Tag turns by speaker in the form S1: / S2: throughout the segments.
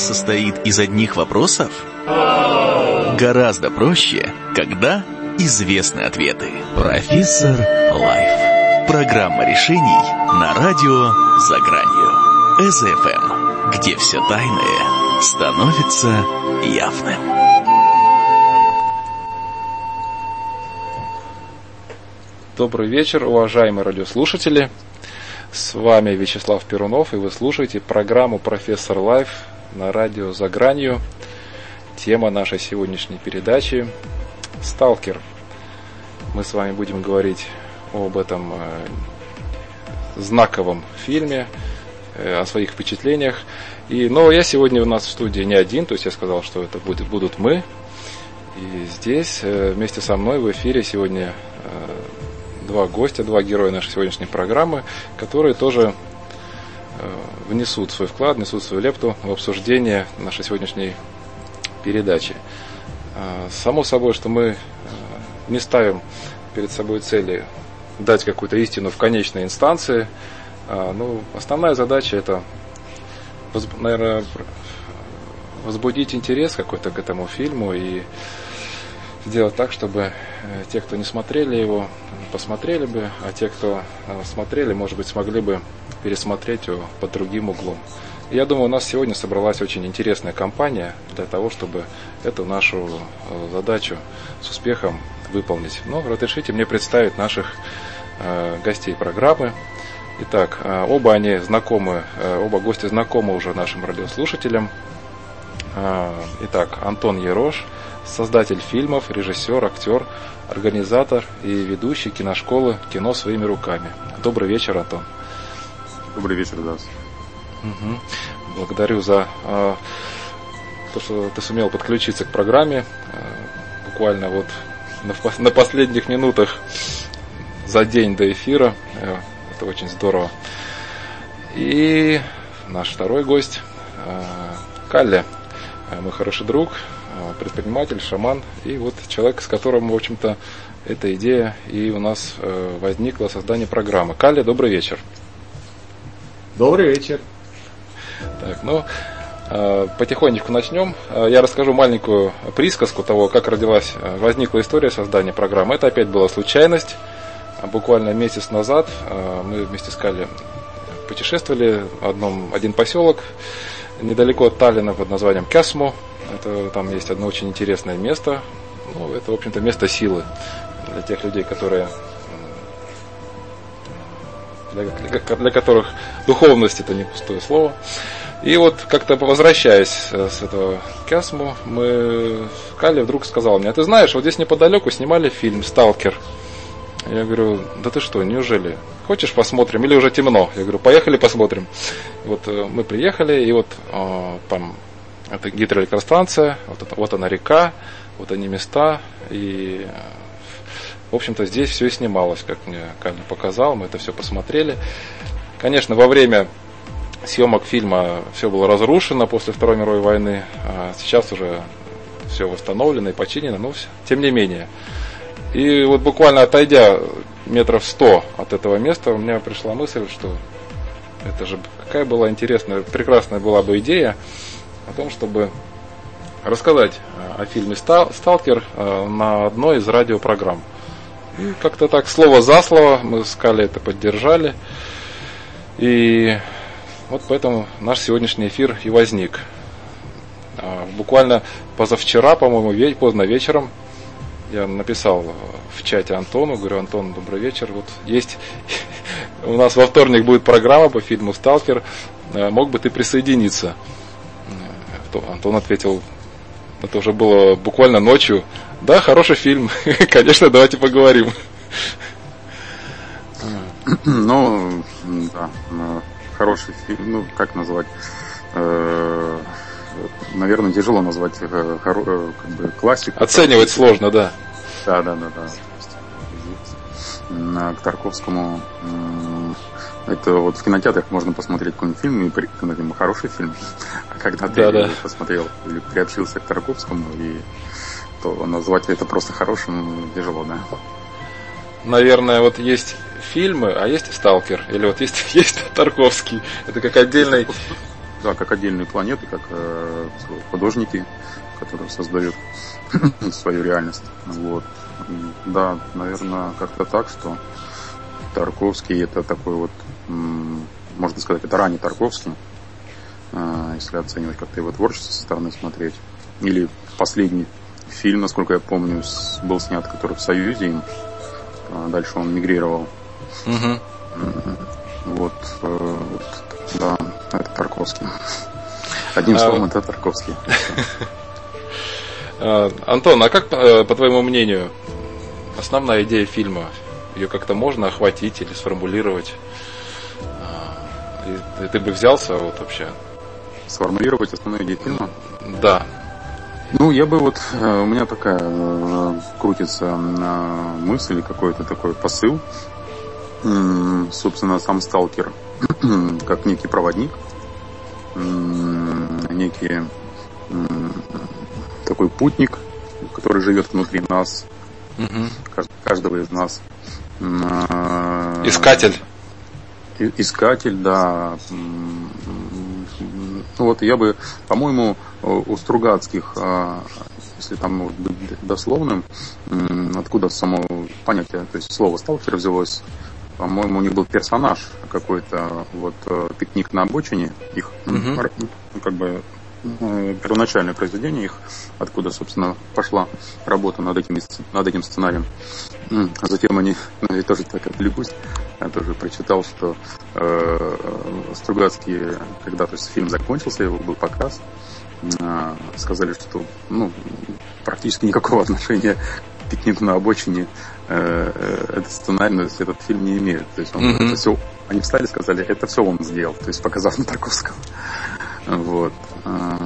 S1: состоит из одних вопросов? Гораздо проще, когда известны ответы. Профессор Лайф. Программа решений на радио «За гранью». СФМ, где все тайное становится явным.
S2: Добрый вечер, уважаемые радиослушатели. С вами Вячеслав Перунов, и вы слушаете программу «Профессор Лайф» на радио «За гранью». Тема нашей сегодняшней передачи – «Сталкер». Мы с вами будем говорить об этом э, знаковом фильме, э, о своих впечатлениях. И, но я сегодня у нас в студии не один, то есть я сказал, что это будет, будут мы. И здесь э, вместе со мной в эфире сегодня два гостя, два героя нашей сегодняшней программы, которые тоже внесут свой вклад, внесут свою лепту в обсуждение нашей сегодняшней передачи. Э, само собой, что мы э, не ставим перед собой цели дать какую-то истину в конечной инстанции. Ну, основная задача это, наверное, возбудить интерес какой-то к этому фильму и сделать так, чтобы э, те, кто не смотрели его, посмотрели бы, а те, кто э, смотрели, может быть, смогли бы пересмотреть его под другим углом. Я думаю, у нас сегодня собралась очень интересная компания для того, чтобы эту нашу э, задачу с успехом выполнить. Но разрешите мне представить наших гостей программы. Итак, оба они знакомы, оба гости знакомы уже нашим радиослушателям. Итак, Антон Ерош – создатель фильмов, режиссер, актер, организатор и ведущий киношколы «Кино своими руками». Добрый вечер, Антон.
S3: Добрый вечер, да.
S2: Угу. Благодарю за э, то, что ты сумел подключиться к программе. Э, буквально вот на, на последних минутах за день до эфира. Э, это очень здорово. И наш второй гость э, Калли, э, мой хороший друг, Э, предприниматель, шаман и вот человек, с которым, в общем-то, эта идея и у нас э, возникла создание программы. Калли, добрый вечер.
S4: Добрый вечер.
S2: Так, ну, э, потихонечку начнем. Я расскажу маленькую присказку того, как родилась, возникла история создания программы. Это опять была случайность. Буквально месяц назад мы вместе с Калли путешествовали в одном, один поселок недалеко от Таллина под названием Кясмо. Это, там есть одно очень интересное место. Ну, это, в общем-то, место силы для тех людей, которые для, для, которых духовность это не пустое слово. И вот как-то возвращаясь с этого Кясму, мы Кали вдруг сказал мне, а ты знаешь, вот здесь неподалеку снимали фильм «Сталкер». Я говорю, да ты что, неужели? Хочешь посмотрим или уже темно? Я говорю, поехали посмотрим. Вот э, мы приехали, и вот э, там это гидроэлектростанция, вот, это, вот она река, вот они места, и в общем-то здесь все и снималось, как мне Калин показал, мы это все посмотрели. Конечно, во время съемок фильма все было разрушено после Второй мировой войны, а сейчас уже все восстановлено и починено, но тем не менее. И вот буквально отойдя метров сто от этого места, у меня пришла мысль, что это же какая была интересная, прекрасная была бы идея о том, чтобы рассказать э, о фильме «Сталкер» э, на одной из радиопрограмм. И как-то так, слово за слово, мы с Кали это поддержали. И вот поэтому наш сегодняшний эфир и возник. А, буквально позавчера, по-моему, поздно вечером, я написал в чате Антону, говорю, Антон, добрый вечер. Вот есть у нас во вторник будет программа по фильму Сталкер. Э, мог бы ты присоединиться? Антон ответил, это уже было буквально ночью. Да, хороший фильм. Конечно, давайте поговорим.
S3: Ну, да, хороший фильм. Ну, как назвать? Э, наверное, тяжело назвать э, как бы классик.
S2: Оценивать сложно, да.
S3: Да, да, да, да. К Тарковскому это вот в кинотеатрах можно посмотреть какой-нибудь фильм, и при, хороший фильм. А когда ты да, да. посмотрел или приобщился к Тарковскому, и, то назвать это просто хорошим тяжело, да?
S2: Наверное, вот есть фильмы, а есть Сталкер, или вот есть, есть Тарковский. Это как отдельный...
S3: да, как отдельные планеты, как э, художники, которые создают свою реальность. Вот. Да, наверное, как-то так, что Тарковский это такой вот, можно сказать, это ранний Тарковский, э, если оценивать как-то его творчество со стороны смотреть. Или последний фильм, насколько я помню, был снят, который в Союзе им. А дальше он мигрировал. Угу. Вот, э, вот, да, это Тарковский. Одним а... словом, это Тарковский.
S2: А, Антон, а как, э, по твоему мнению, основная идея фильма? Ее как-то можно охватить или сформулировать? А, и ты бы взялся вот вообще?
S3: Сформулировать основную идею фильма?
S2: Да.
S3: Ну, я бы вот, э, у меня такая э, крутится мысль, какой-то такой посыл. Собственно, сам сталкер, как некий проводник, некий такой путник, который живет внутри нас, угу. каждого из нас.
S2: Искатель.
S3: Искатель, да. Ну вот я бы, по-моему, у Стругацких, а, если там быть дословным, откуда само понятие, то есть слово сталкер взялось, по-моему, у них был персонаж какой-то, вот э, пикник на обочине, их угу. как бы э, первоначальное произведение их, откуда, собственно, пошла работа над этим, над этим сценарием. А затем они, ну, я тоже так отвлекусь, я тоже прочитал, что э, Стругацкие, когда то есть, фильм закончился, его был показ, э, сказали, что ну, практически никакого отношения к пикнику на обочине э, э, этот сценарий, то есть этот фильм не имеет. То есть он, mm-hmm. это все, они встали и сказали, это все он сделал, то есть показав на Тарковском. Вот.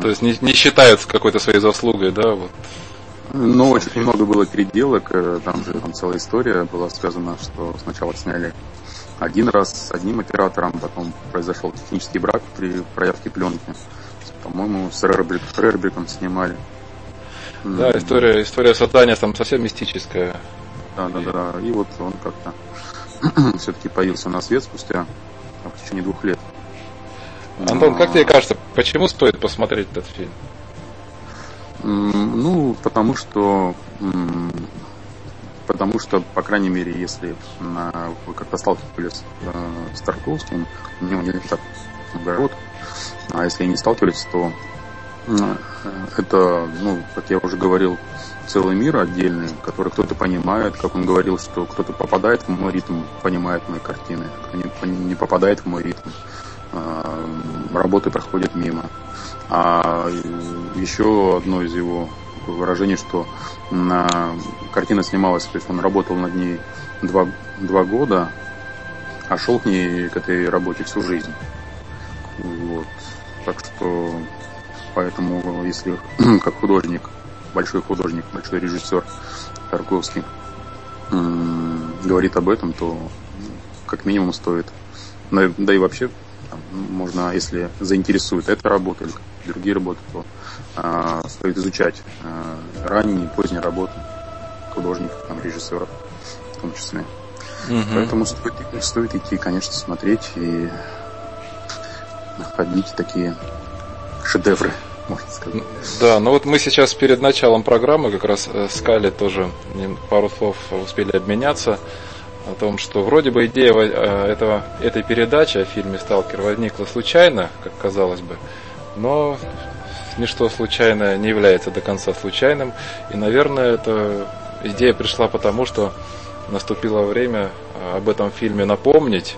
S2: То есть не, не считается какой-то своей заслугой, да? Вот.
S3: Ну, очень много было переделок, э, там же там целая история была связана, что сначала сняли один раз с одним оператором, потом произошел технический брак при проявке пленки. По-моему, с Рербриком снимали.
S2: Да, история, история создания там совсем мистическая.
S3: Да, да, да. И вот он как-то все-таки появился на свет спустя в течение двух лет.
S2: Антон, как тебе кажется, почему стоит посмотреть этот фильм?
S3: Ну, потому что потому что, по крайней мере, если вы как-то сталкивались э, с Тарковским, у него не так много рот, а если не сталкивались, то э, это, ну, как я уже говорил, целый мир отдельный, который кто-то понимает, как он говорил, что кто-то попадает в мой ритм, понимает мои картины, кто не попадает в мой ритм, э, работы проходят мимо. А еще одно из его выражений, что на... картина снималась, то есть он работал над ней два, два года, а шел к ней, к этой работе всю жизнь. Вот. Так что, поэтому, если как художник, большой художник, большой режиссер Тарковский говорит об этом, то как минимум стоит. Да и вообще, можно, если заинтересует эта работа или другие работы, то стоит изучать э, ранние и поздние работы художников, там, режиссеров в том числе. Угу. Поэтому стоит, стоит идти, конечно, смотреть и находить такие шедевры, можно сказать.
S2: Да, ну вот мы сейчас перед началом программы как раз э, с Кали тоже пару слов успели обменяться о том, что вроде бы идея э, этого, этой передачи о фильме «Сталкер» возникла случайно, как казалось бы, но ничто случайное не является до конца случайным. И, наверное, эта идея пришла потому, что наступило время э, об этом фильме напомнить,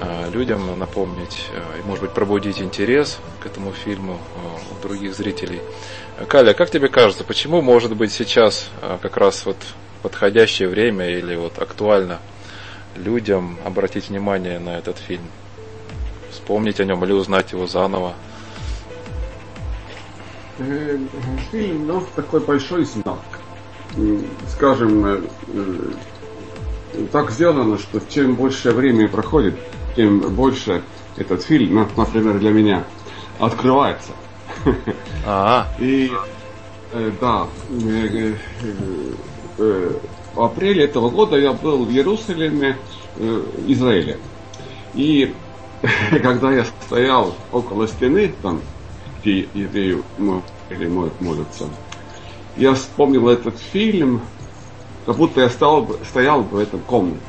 S2: э, людям напомнить и, может быть, пробудить интерес к этому фильму у других зрителей. Каля, как тебе кажется, почему, может быть, сейчас как раз вот подходящее время или вот актуально людям обратить внимание на этот фильм? Вспомнить о нем или узнать его заново?
S4: Э, фильм, ну, такой большой знак. Скажем, э, так сделано, что чем больше времени проходит, тем больше этот фильм, ну, например, для меня, открывается.
S2: А.
S4: И э, да, Э, в апреле этого года я был в Иерусалиме, э, Израиле. И когда я стоял около стены, там, евреи или молятся, я вспомнил этот фильм, как будто я стал, стоял в этом комнате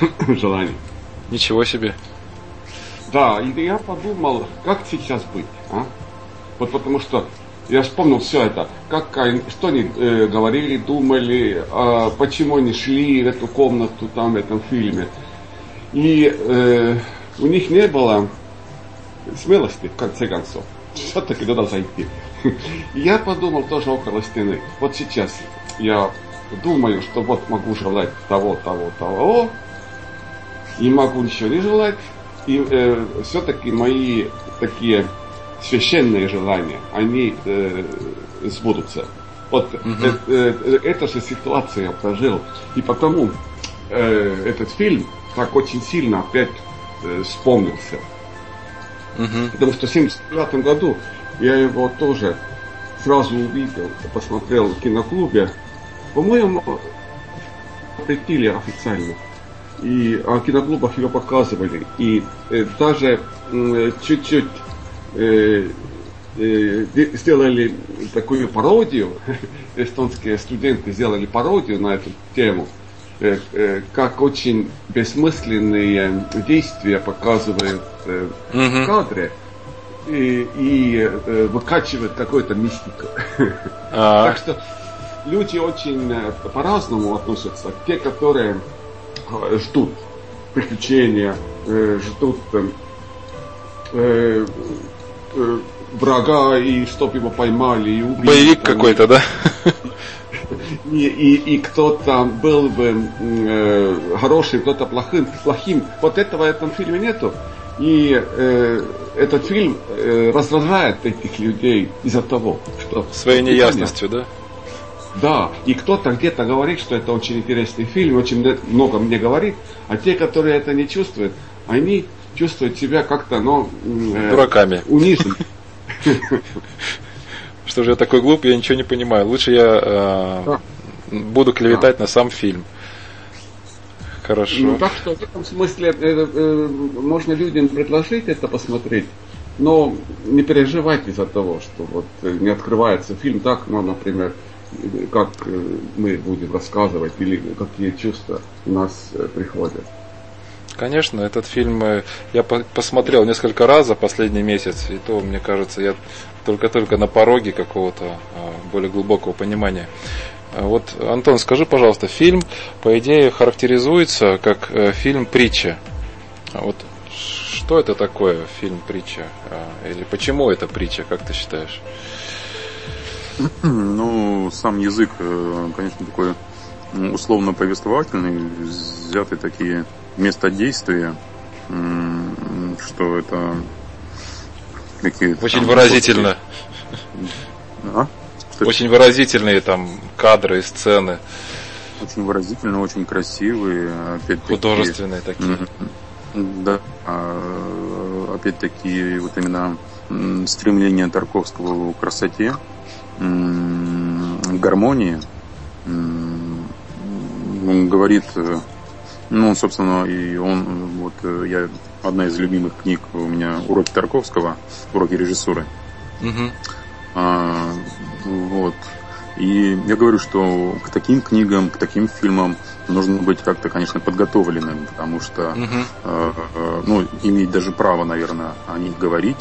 S4: желаний.
S2: Ничего себе.
S4: Да, и я подумал, как сейчас быть, а? Вот потому что я вспомнил все это, как, что они э, говорили, думали, э, почему они шли в эту комнату там в этом фильме. И э, у них не было смелости, в конце концов, все-таки туда зайти. Я подумал тоже около стены. Вот сейчас я думаю, что вот могу желать того, того, того, и могу ничего не желать. И э, все-таки мои такие священные желания, они э, сбудутся. Вот угу. э, э, эта же ситуация я прожил. И потому э, этот фильм так очень сильно опять э, вспомнился. Угу. Потому что в 1979 году я его тоже сразу увидел, посмотрел в киноклубе. По-моему, запретили официально. И о киноклубах его показывали. И э, даже э, чуть-чуть э, э, сделали такую пародию, эстонские студенты сделали пародию на эту тему, как очень бессмысленные действия показывают э, в кадре и, и э, выкачивают какую-то мистику. А. Так что люди очень э, по-разному относятся. Те, которые э, ждут приключения, э, ждут э, э, врага и чтоб его поймали и убили.
S2: Боевик какой-то, да?
S4: И, и, и кто-то был бы э, хорошим, кто-то плохим, плохим. Вот этого в этом фильме нету. И э, этот фильм э, раздражает этих людей из-за того, что...
S2: Своей неясностью, да?
S4: Да, и кто-то где-то говорит, что это очень интересный фильм, очень много мне говорит, а те, которые это не чувствуют, они чувствуют себя как-то, ну...
S2: Э, Дураками.
S4: Унижен.
S2: Что же я такой глупый, я ничего не понимаю. Лучше я э, буду клеветать на сам фильм. Хорошо.
S4: Ну, так что в этом смысле э, э, можно людям предложить это посмотреть, но не переживайте из-за того, что вот э, не открывается фильм так, ну, например, как э, мы будем рассказывать или какие чувства у нас э, приходят.
S2: Конечно, этот фильм я посмотрел несколько раз за последний месяц, и то, мне кажется, я только-только на пороге какого-то а, более глубокого понимания. А вот, Антон, скажи, пожалуйста, фильм, по идее, характеризуется как фильм притча. А вот что это такое фильм притча? Или почему это притча, как ты считаешь?
S3: Ну, сам язык, конечно, такой условно-повествовательный, взяты такие место действия, что это
S2: какие Очень выразительно. А? Очень выразительные там кадры и сцены.
S3: Очень выразительные, очень красивые.
S2: Художественные такие.
S3: Да. А, опять-таки, вот именно стремление Тарковского к красоте, гармонии. Он говорит ну, собственно, и он, вот я, одна из любимых книг у меня уроки Тарковского, уроки режиссуры. Угу. А, вот. И я говорю, что к таким книгам, к таким фильмам нужно быть как-то, конечно, подготовленным, потому что, угу. э, э, ну, иметь даже право, наверное, о них говорить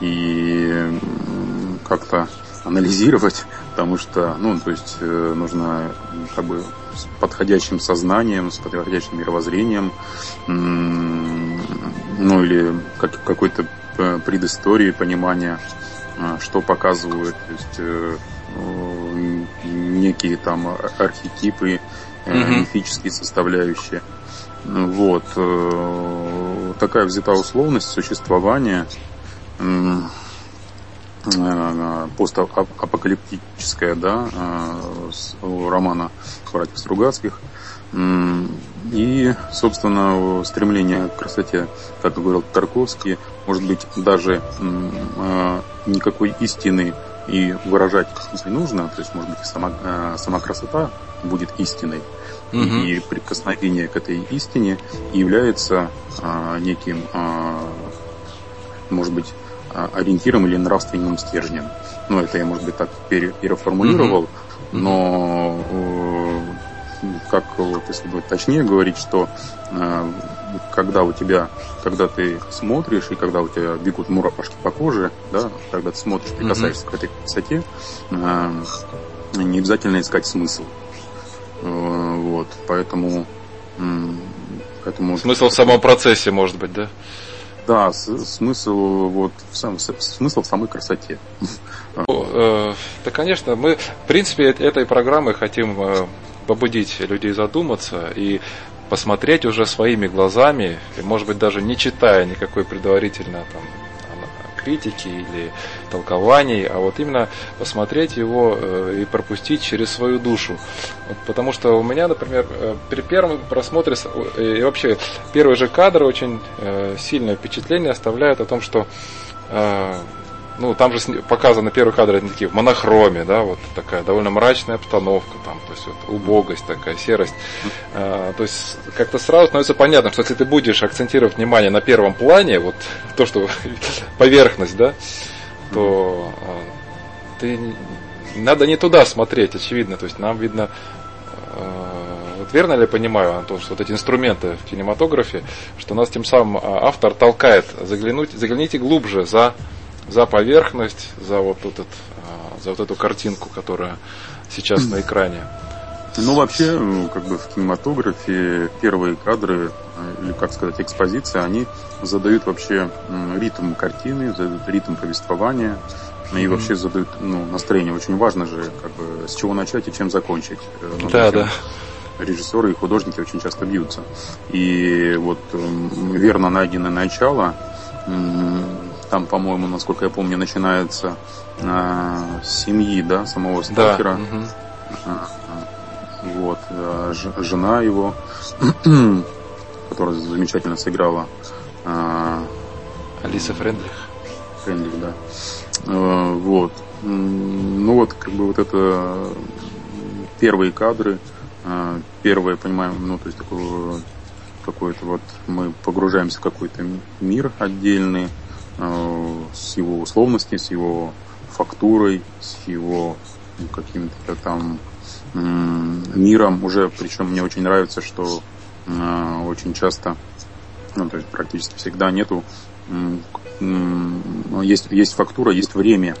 S3: и как-то анализировать, потому что, ну, то есть э, нужно как бы с подходящим сознанием, с подходящим мировоззрением, ну или как, какой-то э, предыстории, понимания, что показывают, то есть э, некие там архетипы, mm-hmm. мифические составляющие. Вот. Такая взята условность существования Э, постапокалиптическая, да, э, романа братьев Стругацких. И, собственно, стремление к красоте, как говорил Тарковский, может быть, даже э, никакой истины и выражать не нужно, то есть, может быть, сама, сама красота будет истиной, угу. и прикосновение к этой истине является неким может быть ориентиром или нравственным стержнем. Ну, это я, может быть, так переформулировал, mm-hmm. но как вот, если бы точнее говорить, что э, когда у тебя, когда ты смотришь и когда у тебя бегут мурашки по коже, да, когда ты смотришь, прикасаешься mm-hmm. к этой красоте, э, не обязательно искать смысл. Э, вот, поэтому,
S2: э, поэтому смысл в самом процессе, может быть, да?
S3: Да, смысл вот в сам, смысл в самой красоте.
S2: Ну, э, да, конечно, мы в принципе этой программы хотим э, побудить людей задуматься и посмотреть уже своими глазами, и, может быть, даже не читая никакой предварительно там, критики или толкований, а вот именно посмотреть его э, и пропустить через свою душу. Вот, потому что у меня, например, э, при первом просмотре э, и вообще первые же кадры очень сильное впечатление оставляют о том, что ну, там же показаны первые кадры, они такие в монохроме, да, вот такая довольно мрачная обстановка, там, то есть вот убогость такая, серость. А, то есть как-то сразу становится понятно, что если ты будешь акцентировать внимание на первом плане, вот то, что поверхность, да, то а, ты надо не туда смотреть, очевидно. То есть нам видно, а, вот верно ли я понимаю, Антон, что вот эти инструменты в кинематографе, что нас тем самым а, автор толкает заглянуть, загляните глубже за за поверхность, за вот этот, а, за вот эту картинку, которая сейчас на экране.
S3: Ну, вообще, ну, как бы в кинематографе первые кадры, э, или, как сказать, экспозиции, они задают вообще ритм картины, задают ритм повествования, и mm-hmm. вообще задают ну, настроение. Очень важно же, как бы, с чего начать и чем закончить.
S2: Э, ну, да, да.
S3: Режиссеры и художники очень часто бьются. И вот верно найденное начало там, по-моему, насколько я помню, начинается э, с семьи, да, самого сталкера. Да. Угу. Вот, э, жена его, которая замечательно сыграла.
S2: Э, Алиса Френдлих.
S3: Френдлих, да. Э, вот. Ну вот, как бы вот это первые кадры, э, первые, понимаем, ну, то есть такое какой-то вот мы погружаемся в какой-то мир отдельный, Э, с его условностью, с его фактурой, с его ну, каким-то там миром. Уже, причем мне очень нравится, что э, очень часто, ну, то есть практически всегда нету, есть, есть фактура, есть время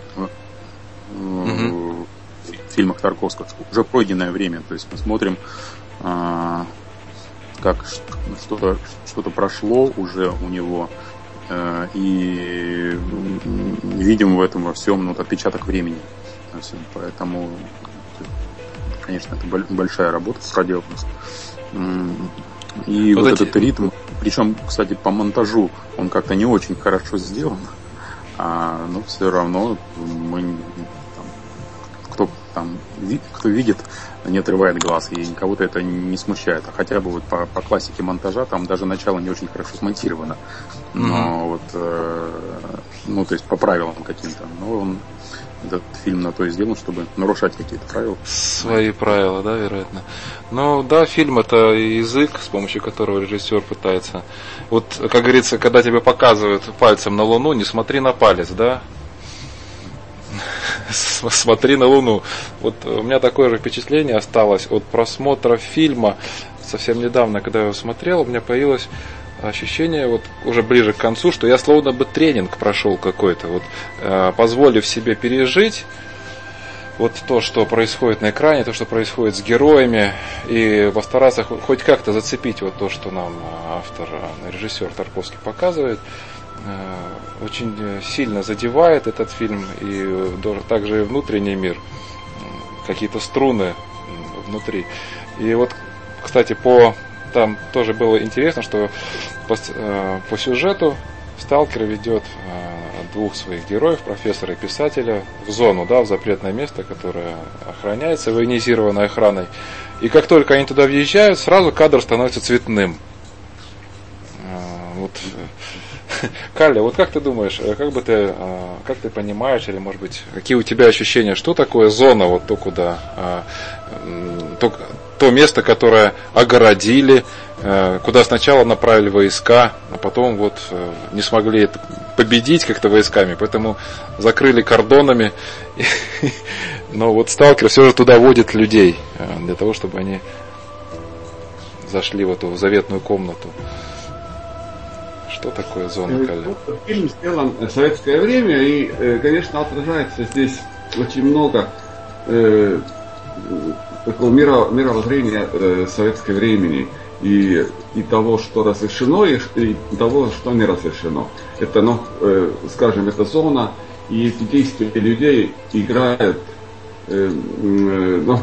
S3: mm-hmm. в фильмах Тарковского, уже пройденное время, то есть мы смотрим, э, как что-то что прошло уже у него, Э, и видим в этом во всем ну, отпечаток времени. Поэтому, конечно, это большая работа проделана. И вот, вот эти... этот ритм, причем, кстати, по монтажу он как-то не очень хорошо сделан, а, но все равно мы, там, кто там кто видит, не отрывает глаз, и кого-то это не смущает. А хотя бы вот по, по классике монтажа там даже начало не очень хорошо смонтировано. Но mm-hmm. вот, э, ну, то есть по правилам каким-то. Но он этот фильм на то и сделан, чтобы нарушать какие-то правила.
S2: Свои правила, да, вероятно. Ну, да, фильм это язык, с помощью которого режиссер пытается. Вот, как говорится, когда тебе показывают пальцем на Луну, не смотри на палец, да? Смотри на Луну. Вот у меня такое же впечатление осталось от просмотра фильма. Совсем недавно, когда я его смотрел, у меня появилось ощущение вот уже ближе к концу, что я словно бы тренинг прошел какой-то, вот э, позволив себе пережить вот то, что происходит на экране, то, что происходит с героями, и постараться хоть как-то зацепить вот то, что нам автор, режиссер Тарковский показывает. Э, очень сильно задевает этот фильм и также и внутренний мир, какие-то струны внутри. И вот, кстати, по там тоже было интересно, что по, э, по сюжету сталкер ведет э, двух своих героев, профессора и писателя, в зону, да, в запретное место, которое охраняется военизированной охраной. И как только они туда въезжают, сразу кадр становится цветным. Вот Калли, вот как ты думаешь, э, как бы ты, э, как ты понимаешь, или может быть, какие у тебя ощущения, что такое зона, вот то, куда, а, то, то место, которое огородили, куда сначала направили войска, а потом вот не смогли победить как-то войсками, поэтому закрыли кордонами. Но вот сталкер все же туда водит людей для того, чтобы они зашли в эту заветную комнату. Что такое зона Каля?
S4: Фильм сделан в советское время, и, э, конечно, отражается здесь очень много э, такого мира, мировоззрения э, советского времени и, и того, что разрешено, и, и того, что не разрешено. Это, ну, э, скажем, эта зона, и эти действия людей играют э, э, ну,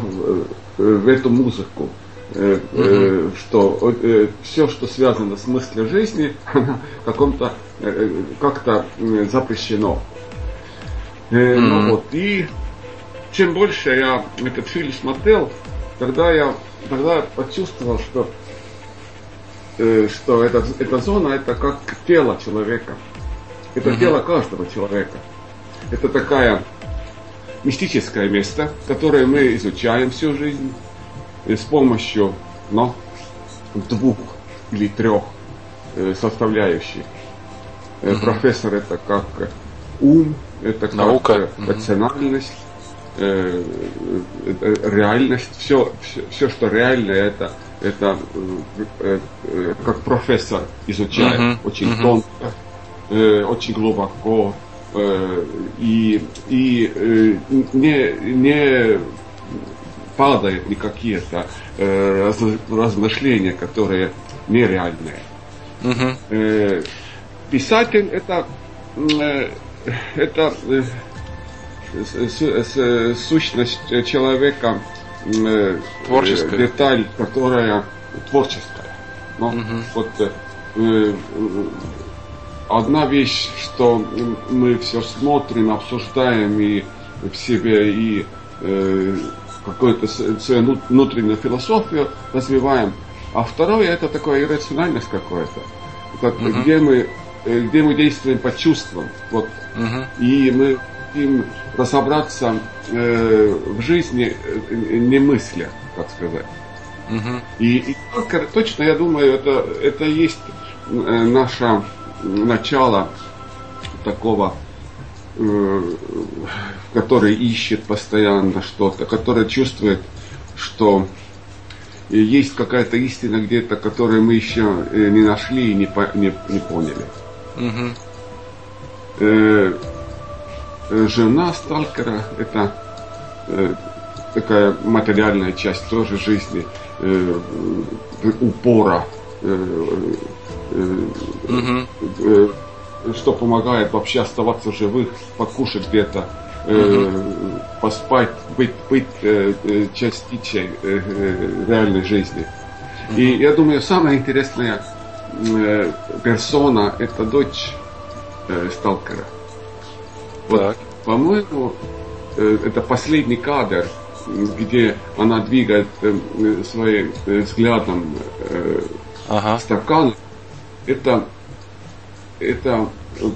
S4: в эту музыку. Э, э, что э, все, что связано с мыслью жизни, каком-то как-то запрещено. Mm-hmm. Ну вот, и чем больше я этот фильм смотрел, тогда я, тогда я почувствовал, что, что эта, эта зона это как тело человека. Это mm-hmm. тело каждого человека. Это такая мистическое место, которое мы изучаем всю жизнь и с помощью ну, двух или трех э, составляющих. Mm-hmm. Профессор это как ум, это
S2: Наука.
S4: как рациональность, э, э, реальность, все, все, все, что реально, это, это э, э, как профессор изучает mm-hmm. очень mm-hmm. тонко, э, очень глубоко, э, и, и э, не, не падают никакие-то э, размышления, которые нереальные. Угу. Э, писатель это, э, это э, сущность человека,
S2: э, творческая.
S4: деталь, которая творческая. Но угу. вот э, одна вещь, что мы все смотрим, обсуждаем и в себе и э, какую-то свою внутреннюю философию развиваем. А второе это такое иррациональность какое-то, как, uh-huh. где, мы, э, где мы действуем по чувствам. Вот. Uh-huh. И мы хотим разобраться э, в жизни, э, не мысля, как сказать. Uh-huh. И, и точно, я думаю, это, это есть э, наше начало такого который ищет постоянно что-то, который чувствует, что есть какая-то истина где-то, которую мы еще э, не нашли и не, не, не поняли. Угу. жена сталкера это такая материальная часть тоже жизни, упора. Угу что помогает вообще оставаться живых, покушать где-то, э, поспать, быть, быть э, э частичей э, э, реальной жизни. И я думаю, самая интересная э, персона это дочь э, сталкера. Вот, так. по-моему, э, это последний кадр, где она двигает э, своим э, взглядом э, ага. стакан. Это это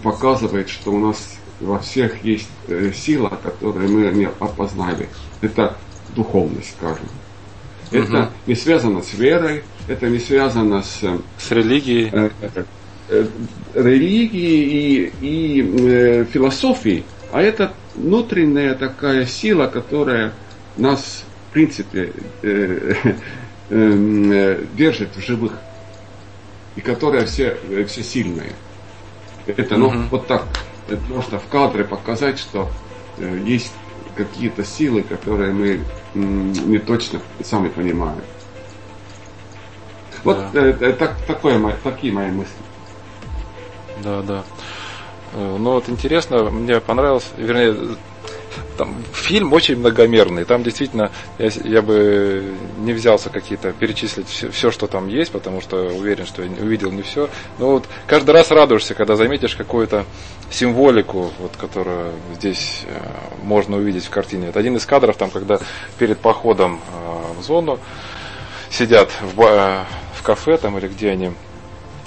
S4: показывает, что у нас во всех есть э, сила, которую мы не опознали. Это духовность, скажем. Это угу. не связано с верой, это не связано с,
S2: с религией, э,
S4: э, религией и, и э, философией, а это внутренняя такая сила, которая нас, в принципе, э, э, э, держит в живых и которая все, все сильная. Это, ну, угу. вот так, просто в кадре показать, что э, есть какие-то силы, которые мы не точно сами понимаем. Вот да. э, э так, такое, такие мои мысли.
S2: Да, да. Э, ну вот интересно, мне понравилось, вернее, там фильм очень многомерный. Там действительно я, я бы не взялся какие-то перечислить все, все, что там есть, потому что уверен, что я увидел не все. Но вот каждый раз радуешься, когда заметишь какую-то символику, вот, которую здесь э, можно увидеть в картине. Это один из кадров, там, когда перед походом э, в зону сидят в, э, в кафе там или где они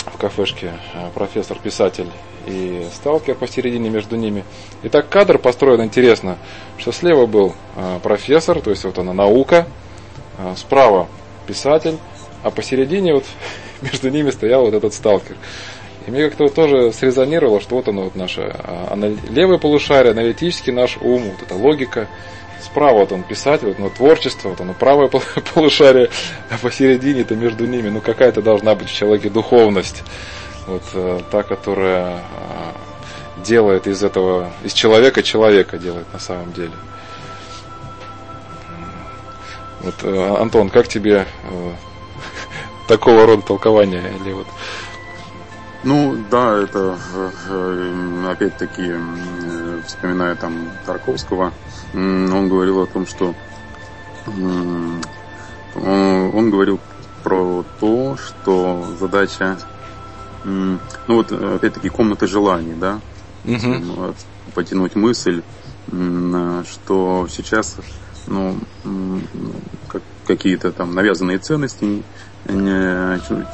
S2: в кафешке э, профессор-писатель и сталкер посередине между ними. И так кадр построен интересно, что слева был э, профессор, то есть вот она наука, э, справа писатель, а посередине вот между ними стоял вот этот сталкер. И мне как-то вот тоже срезонировало, что вот оно вот наше а, левое полушарие, аналитический наш ум, вот эта логика. Справа вот он писатель, вот оно творчество, вот оно правое полушарие, а посередине это между ними, ну какая-то должна быть в человеке духовность. Вот э, та, которая э, делает из этого, из человека человека делает на самом деле. Вот, э, Антон, как тебе такого рода толкования? Или вот...
S3: Ну, да, это опять-таки, вспоминая там Тарковского, он говорил о том, что он говорил про то, что задача, ну вот опять-таки комната желаний, да, угу. потянуть мысль, что сейчас ну, как, какие-то там навязанные ценности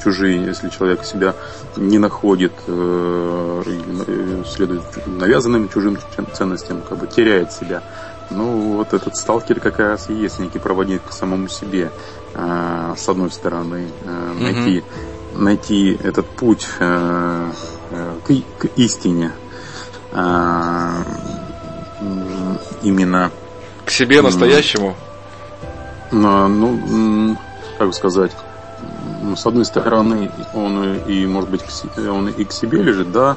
S3: чужие, если человек себя не находит, э, э, следует навязанным чужим ценностям, как бы теряет себя. Ну, вот этот сталкер как раз и есть некий проводник к самому себе, э, с одной стороны, найти, mm-hmm. Найти этот путь к, к истине, именно.
S2: К себе настоящему?
S3: Ну, как сказать, с одной стороны, он и, может быть, он и к себе лежит, да,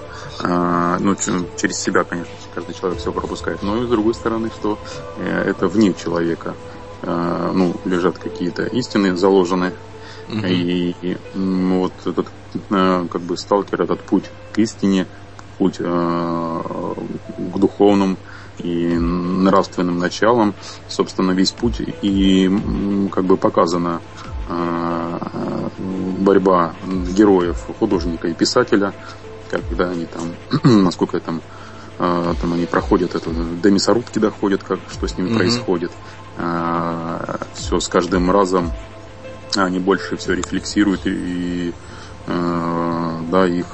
S3: ну, через себя, конечно, каждый человек все пропускает, но и с другой стороны, что э, это вне человека, ну, лежат какие-то истины заложенные, угу. и, и вот этот, э, как бы, сталкер, этот путь к истине, путь э, к духовным, и нравственным началом, собственно, весь путь и как бы показана а, борьба героев, художника и писателя, когда они там, насколько там, а, там они проходят это, до мясорубки доходят, как, что с ними mm-hmm. происходит. А, все с каждым разом они больше все рефлексируют и, да, их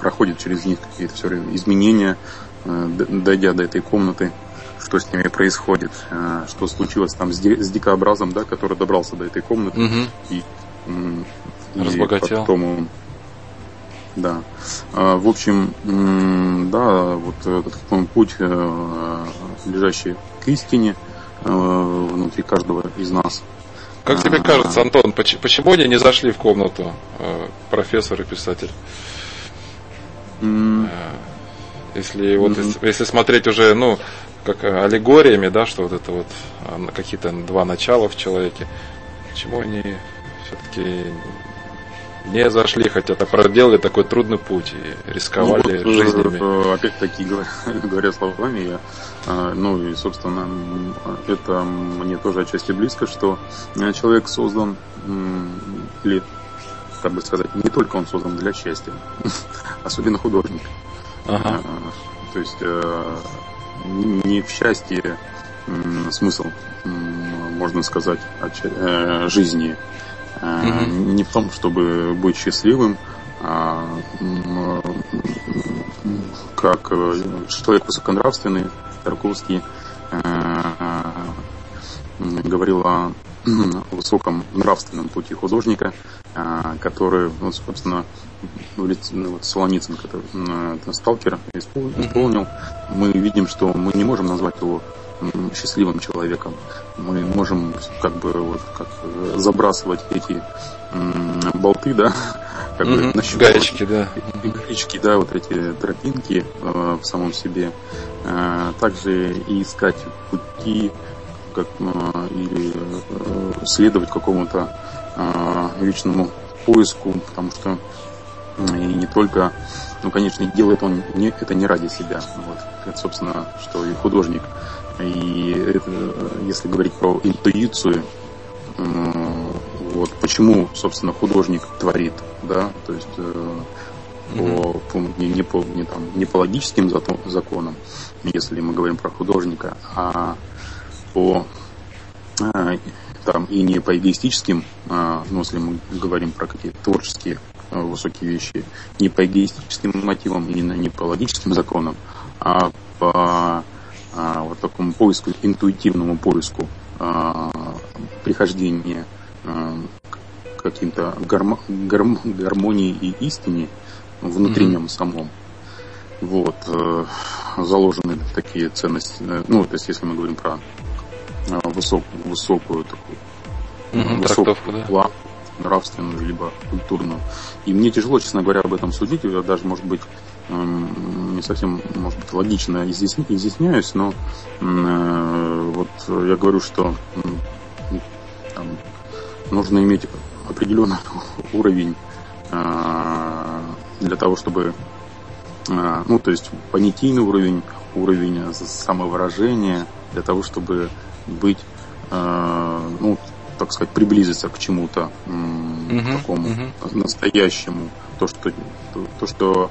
S3: проходят через них какие-то все изменения, Э, дойдя до этой комнаты, что с ними происходит, э, что случилось там с, дикообразом, да, который добрался до этой комнаты угу. и,
S2: и Разбогател.
S3: потом он да. А, в общем, да, вот этот путь, э, лежащий к истине внутри каждого из нас.
S2: Как тебе кажется, Антон, почему они не зашли в комнату, профессор и писатель? Если вот mm-hmm. если смотреть уже, ну, как аллегориями, да, что вот это вот а, какие-то два начала в человеке, почему они все-таки не зашли, хотя так проделали такой трудный путь и рисковали ну, вот, жизнями.
S3: Э, опять-таки, говоря словами, я, а, ну и, собственно, это мне тоже отчасти близко, что э, человек создан, или, как бы сказать, не только он создан для счастья, особенно художник. Ага. То есть э, не в счастье смысл, можно сказать, э, жизни. Угу. Не в том, чтобы быть счастливым, а как человек высоконравственный, Тарковский говорил о высоком нравственном пути художника, который, ну, собственно, ну, вот Солоницын, который э, сталкер исполнил, мы видим, что мы не можем назвать его счастливым человеком. Мы можем как бы вот как забрасывать эти болты, да,
S2: как mm-hmm. бы нащупывать. Гаечки, да.
S3: Гаечки, да, вот эти тропинки э, в самом себе. Э, также и искать пути как, э, или э, следовать какому-то э, вечному поиску, потому что и не только, ну, конечно, делает он не, это не ради себя. Вот. Это, собственно, что и художник. И это, если говорить про интуицию, вот почему, собственно, художник творит, да, то есть э, по, по, не, не, по, не, там, не по логическим законам, если мы говорим про художника, а по а, там и не по эгоистическим, а, ну, если мы говорим про какие-то творческие высокие вещи, не по эгоистическим мотивам и не по логическим законам, а по а, вот такому поиску, интуитивному поиску а, прихождения а, каким-то гармо, гарм, гармонии и истине внутри mm-hmm. нем самом. Вот, э, заложены такие ценности, э, ну, то есть, если мы говорим про э, высокую, высокую такую,
S2: mm-hmm, высокую да.
S3: нравственную, либо культурную. И мне тяжело, честно говоря, об этом судить, я даже, может быть, не совсем, может быть, логично изъясняюсь, но э, вот я говорю, что там, нужно иметь определенный уровень э, для того, чтобы, э, ну, то есть понятийный уровень, уровень самовыражения, для того, чтобы быть, ну, так сказать, приблизиться к чему-то uh-huh, такому uh-huh. настоящему, то, что, то, то, что а,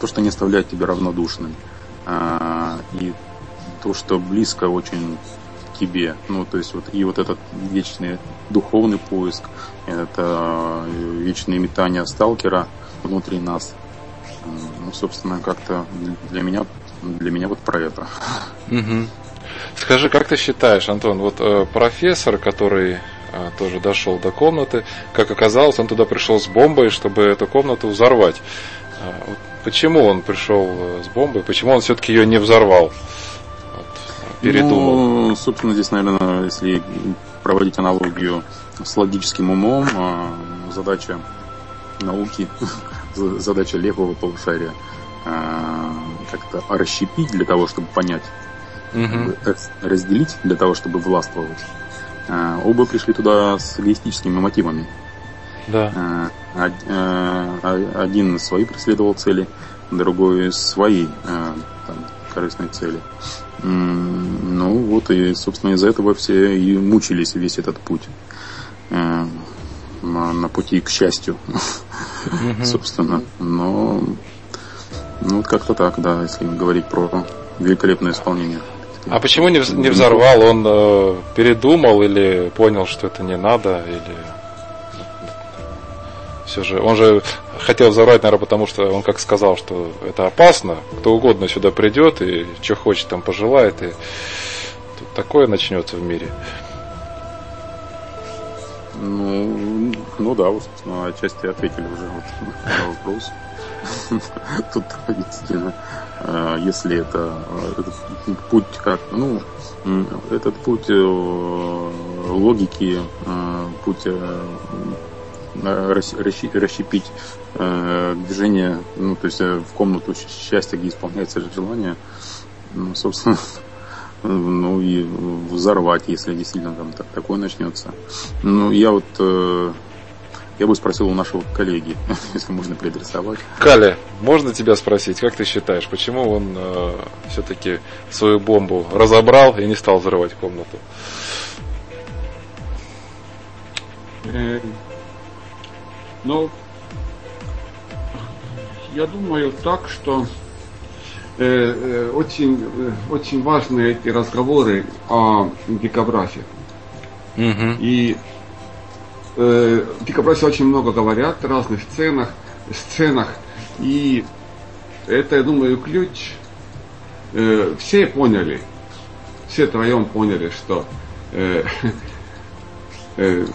S3: то, что не оставляет тебя равнодушным, а, и то, что близко очень тебе. Ну, то есть вот и вот этот вечный духовный поиск, это вечные метания сталкера внутри нас. Ну, собственно, как-то для меня, для меня вот про это.
S2: Скажи, как ты считаешь, Антон, вот э, профессор, который э, тоже дошел до комнаты, как оказалось, он туда пришел с бомбой, чтобы эту комнату взорвать. А, вот почему он пришел э, с бомбой, почему он все-таки ее не взорвал? Вот,
S3: передумал. Ну, собственно, здесь, наверное, если проводить аналогию с логическим умом, а, задача науки, задача левого полушария а, как-то расщепить для того, чтобы понять, угу. разделить для того, чтобы властвовать. Оба пришли туда с эгоистическими мотивами.
S2: Да.
S3: Э, э, один свои преследовал цели, другой свои э, там, корыстные цели. Ну вот и, собственно, из-за этого все и мучились весь этот путь на пути к счастью, собственно. Но ну, вот как-то так, да, если говорить про великолепное исполнение.
S2: А почему не, не взорвал? Он э, передумал или понял, что это не надо, или все же, он же хотел взорвать, наверное, потому что он как сказал, что это опасно, кто угодно сюда придет и что хочет там пожелает, и тут такое начнется в мире.
S3: Ну, ну да, вот, собственно, отчасти ответили уже вот на вопрос. Тут действительно, э, если это э, этот путь как, ну, этот путь э, логики, путь расщепить э, движение, ну, то есть э, в комнату счастья, где исполняется желание, ну, собственно, ну и взорвать, если действительно там так, такое начнется. Ну, я вот э, я бы спросил у нашего коллеги, если можно предрисовать.
S2: Каля, можно тебя спросить, как ты считаешь, почему он э, все-таки свою бомбу разобрал и не стал взрывать комнату?
S4: Э, ну, я думаю так, что э, э, очень, э, очень важны эти разговоры о дикобразе. Угу. И э, дикобразе очень много говорят в разных сценах, сценах. И это, я думаю, ключ. Э, все поняли, все троем поняли, что э, э,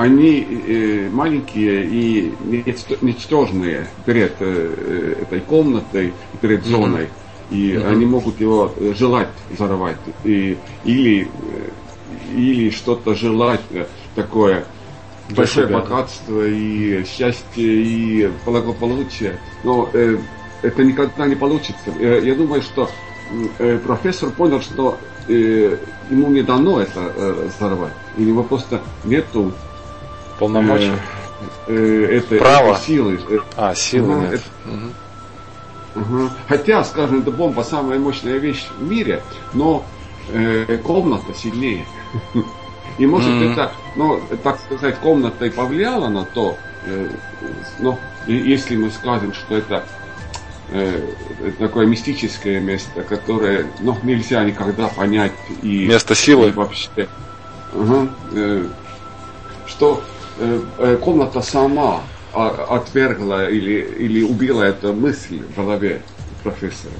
S4: они э, маленькие и ничтожные перед э, этой комнатой, перед зоной. И mm-hmm. они могут его э, желать взорвать. И, или, или что-то желать такое большое себя. богатство и счастье и благополучие. Но э, это никогда не получится. Э, я думаю, что э, профессор понял, что э, ему не дано это э, взорвать. У него просто нету
S2: полномочия?
S4: Э, э, это,
S2: Право?
S4: Это силы.
S2: А, силы нет. Это,
S4: угу. Угу. Хотя, скажем, эта бомба самая мощная вещь в мире, но э, комната сильнее. И может mm-hmm. это, ну, так сказать, комната и повлияла на то, э, ну, если мы скажем, что это э, такое мистическое место, которое ну, нельзя никогда понять и
S2: место силы
S4: и вообще, угу, э, что Э, э, комната сама отвергла или, или убила эту мысль в голове профессора.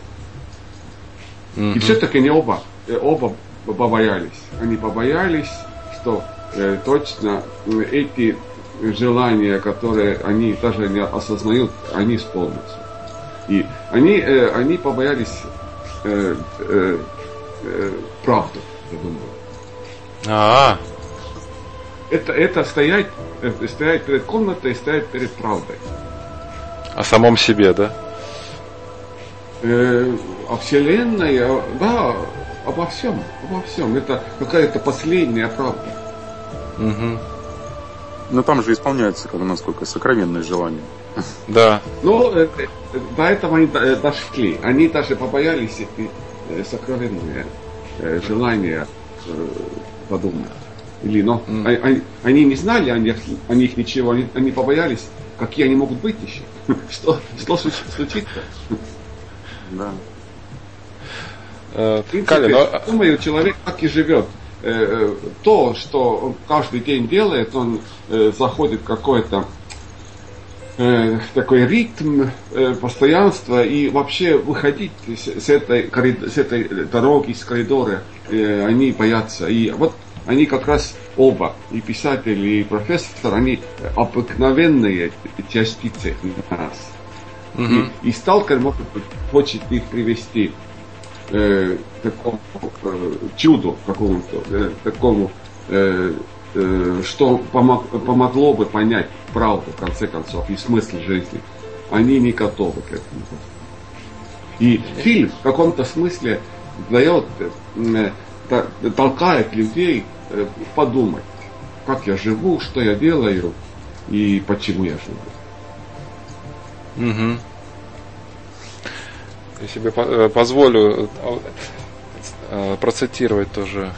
S4: Mm-hmm. И все-таки они оба, э, оба побоялись. Они побоялись, что э, точно эти желания, которые они даже не осознают, они исполнятся. И они, э, они побоялись э, э, э, правду, я думаю.
S2: А, -а,
S4: Это, это стоять, э, стоять перед комнатой, стоять перед правдой.
S2: О самом себе, да?
S4: Э, о Вселенной, о- да, обо всем, обо всем. Это какая-то последняя правда.
S2: Угу.
S3: Но там же исполняется, как насколько, сокровенное желание.
S2: Да.
S4: Но э, э, до этого они до- э, дошли. Они даже побоялись эти сокровенные желания подумать. Или, но а- они, они не знали о них, о них ничего, они, они побоялись, какие они могут быть еще. Что, что случ- случится?
S3: Да.
S2: Э,
S4: В принципе,
S2: Каля, ну, а-
S4: думаю, человек так и живет. Э, э, То, что он каждый день делает, он заходит в какой-то такой ритм постоянства и вообще выходить с, этой, с этой дороги, с коридора, они боятся. И вот они как раз оба, и писатель, и профессор, они обыкновенные частицы нас.
S2: мгм.
S4: И, и сталкер может быть, хочет их привести э, к такому э, чуду какому-то, э, такому, э, э, что помог- помогло бы понять правду, в конце концов, и смысл жизни. Они не готовы к этому. И фильм в каком-то смысле дает, э, та- толкает людей э, подумать, как я живу, что я делаю и почему я живу.
S2: Мгм. Я себе по- э, позволю э, э, процитировать тоже,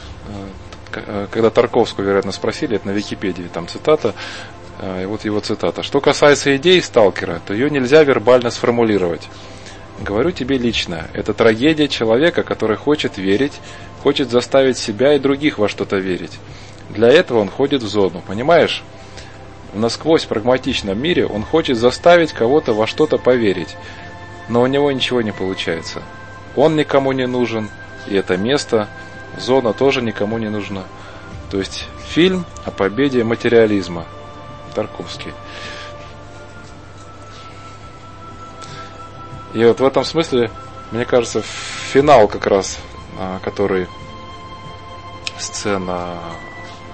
S2: э, э, когда Тарковского, вероятно, спросили, это на Википедии, там цитата, э, и вот его цитата. Что касается идеи сталкера, то ее нельзя вербально сформулировать. Говорю тебе лично, это трагедия человека, который хочет верить, хочет заставить себя и других во что-то верить. Для этого он ходит в зону, понимаешь? В насквозь прагматичном мире он хочет заставить кого-то во что-то поверить, но у него ничего не получается. Он никому не нужен, и это место, зона тоже никому не нужна. То есть фильм о победе материализма. Тарковский. И вот в этом смысле, мне кажется, финал как раз, а, который сцена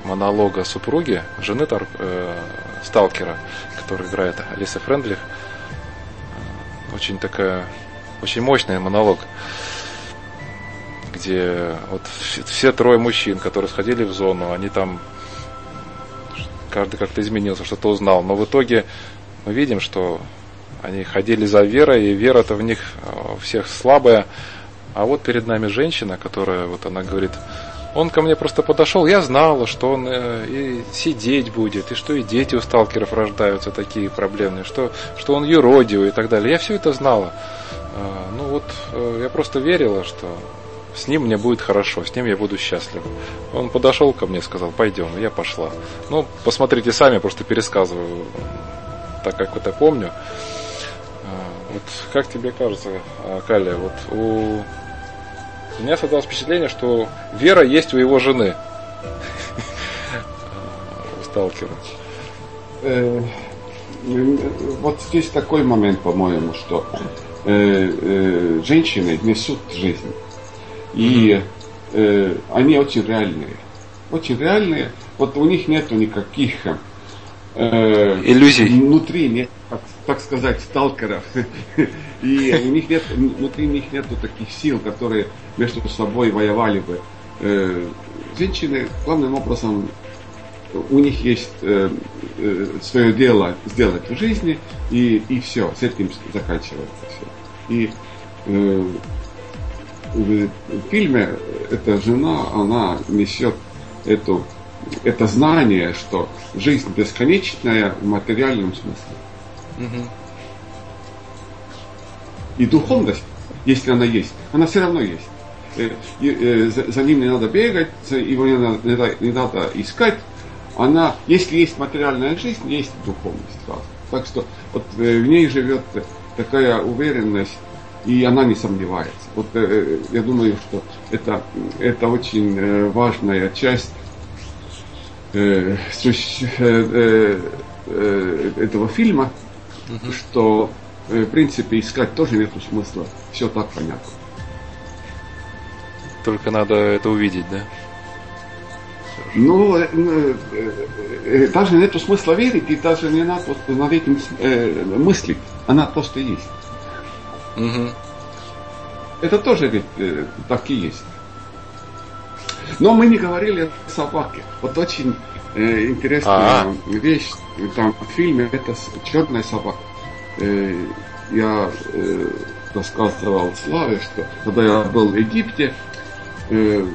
S2: монолога супруги, жены Тар- э, сталкера, который играет Алиса Френдлих, э, очень такая, очень мощный монолог, где вот вс- все трое мужчин, которые сходили в зону, они там каждый как-то изменился, что-то узнал, но в итоге мы видим, что они ходили за верой, и вера-то в них э, всех слабая. А вот перед нами женщина, которая, вот она говорит, он ко мне просто подошел, я знала, что он э, и сидеть будет, и что и дети у сталкеров рождаются такие проблемные, что, что он юродивый и так далее. Я все это знала. Э, ну вот, я просто верила, что с ним мне будет хорошо, с ним я буду счастлив. Он подошел ко мне, сказал, пойдем, и я пошла. Ну, посмотрите сами, просто пересказываю, так как это помню. Вот как тебе кажется, а, Каля, вот у у меня создалось впечатление, что вера есть у его жены. У сталкера.
S4: Э, вот здесь такой момент, по-моему, что э, э, женщины несут жизнь. И они очень реальные. Очень реальные. Вот у них нету никаких
S2: Иллюзий.
S4: Внутри нет, так, сказать, сталкеров. И у них нет, внутри них нету таких сил, которые между собой воевали бы. Э, Женщины главным образом у них есть э, э, свое дело сделать в жизни, и, и все, с этим заканчивается все. И в фильме эта жена, она несет эту, это знание, что жизнь бесконечная в материальном смысле. И духовность, если она есть, она все равно есть. Э, э, за, ним не надо бегать, его не надо, не надо- не надо искать. Она, если есть материальная жизнь, есть духовность сразу. Так что вот э, в ней живет такая уверенность, и она не сомневается. Вот я думаю, что это, это очень важная часть этого фильма, угу. что в принципе искать тоже нет смысла. Все так понятно.
S2: Только надо это увидеть, да?
S4: Ну, даже нету смысла верить, и даже не надо над этим мыслить. Она просто есть. Угу. Это тоже ведь э, так и есть. Но мы не говорили о собаке. Вот очень э, интересная А-а. вещь там в фильме это черная собака. Э, я э, рассказывал Славе, что когда я был в Египте, э,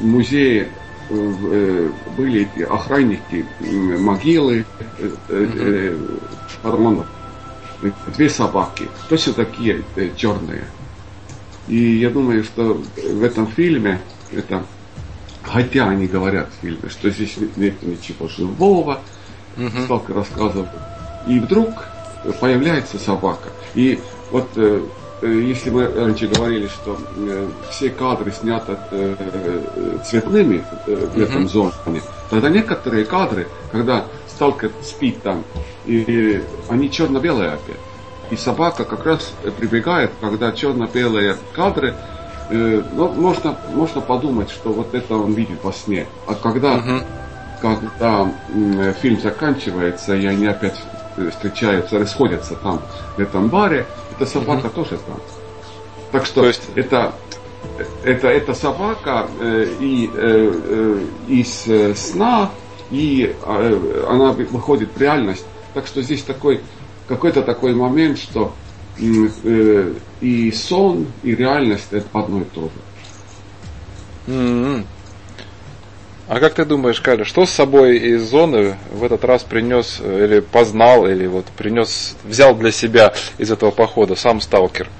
S4: в музее э, э были охранники могилы э, э, фараонов. Две собаки, точно такие э, черные. И я думаю, что в этом фильме, это, хотя они говорят в фильме, что здесь нет ничего живого, угу. сталкер рассказывал, и вдруг появляется собака. И вот э, э, если мы раньше говорили, что э, все кадры сняты э, э, цветными э, в этом зоне, тогда некоторые кадры, когда сталкер спит там, и, и они черно-белые опять. И собака как раз прибегает, когда черно-белые кадры, э, ну, можно, можно подумать, что вот это он видит во сне. А когда, угу. когда э, фильм заканчивается, и они опять встречаются, расходятся там, в этом баре, эта собака угу. тоже там. Так что То есть... это, это, это собака э, и э, э, из э, сна, и э, она выходит в реальность. Так что здесь такой какой-то такой момент, что э, и сон, и реальность это одно и то же.
S2: Mm-hmm. А как ты думаешь, Каля, что с собой из зоны в этот раз принес э, или познал, или вот принес, взял для себя из этого похода сам сталкер?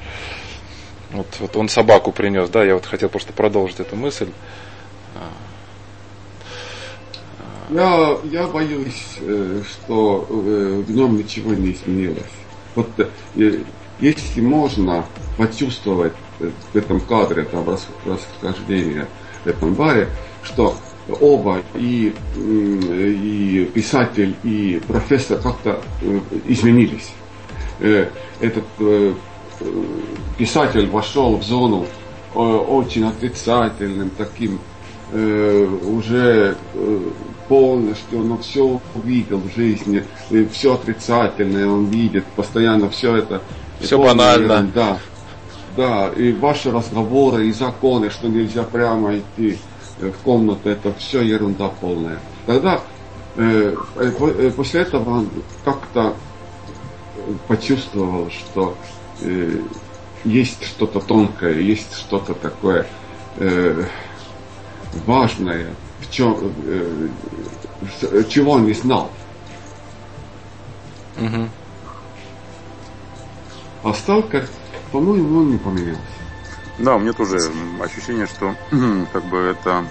S2: Вот, вот он собаку принес, да, я вот хотел просто продолжить эту мысль.
S4: Я, я боюсь, э, что э, в нем ничего не изменилось. Вот э, если можно почувствовать в этом кадре там расхождение в этом баре, что оба и, и писатель, и профессор как-то изменились. Этот писатель вошел в зону очень отрицательным, таким уже полностью, он все увидел в жизни, все отрицательное он видит, постоянно все это.
S2: Все банально.
S4: Да, да, и ваши разговоры, и законы, что нельзя прямо идти в комнату, это все ерунда полная. Тогда э, э, э после этого он как-то почувствовал, что э, есть что-то тонкое, есть что-то такое э, важное, в чем, э, чего он не знал. Угу. А сталкер, по-моему, он не поменялся.
S3: Да, у меня тоже ощущение, что как бы это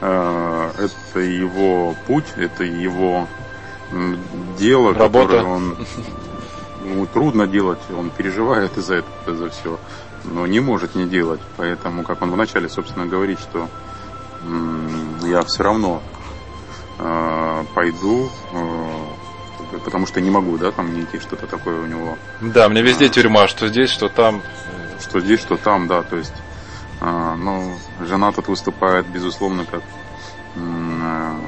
S3: э, это его путь, это его дело,
S2: Работа.
S3: которое он ему трудно делать, он переживает из-за этого, за все, но не может не делать. Поэтому, как он вначале, собственно, говорит, что я все равно э, пойду, э, потому что не могу, да, там найти что-то такое у него.
S2: Да, мне везде а, тюрьма, что здесь, что там.
S3: Что здесь, что там, да, то есть, э, ну, жена тут выступает, безусловно, как э,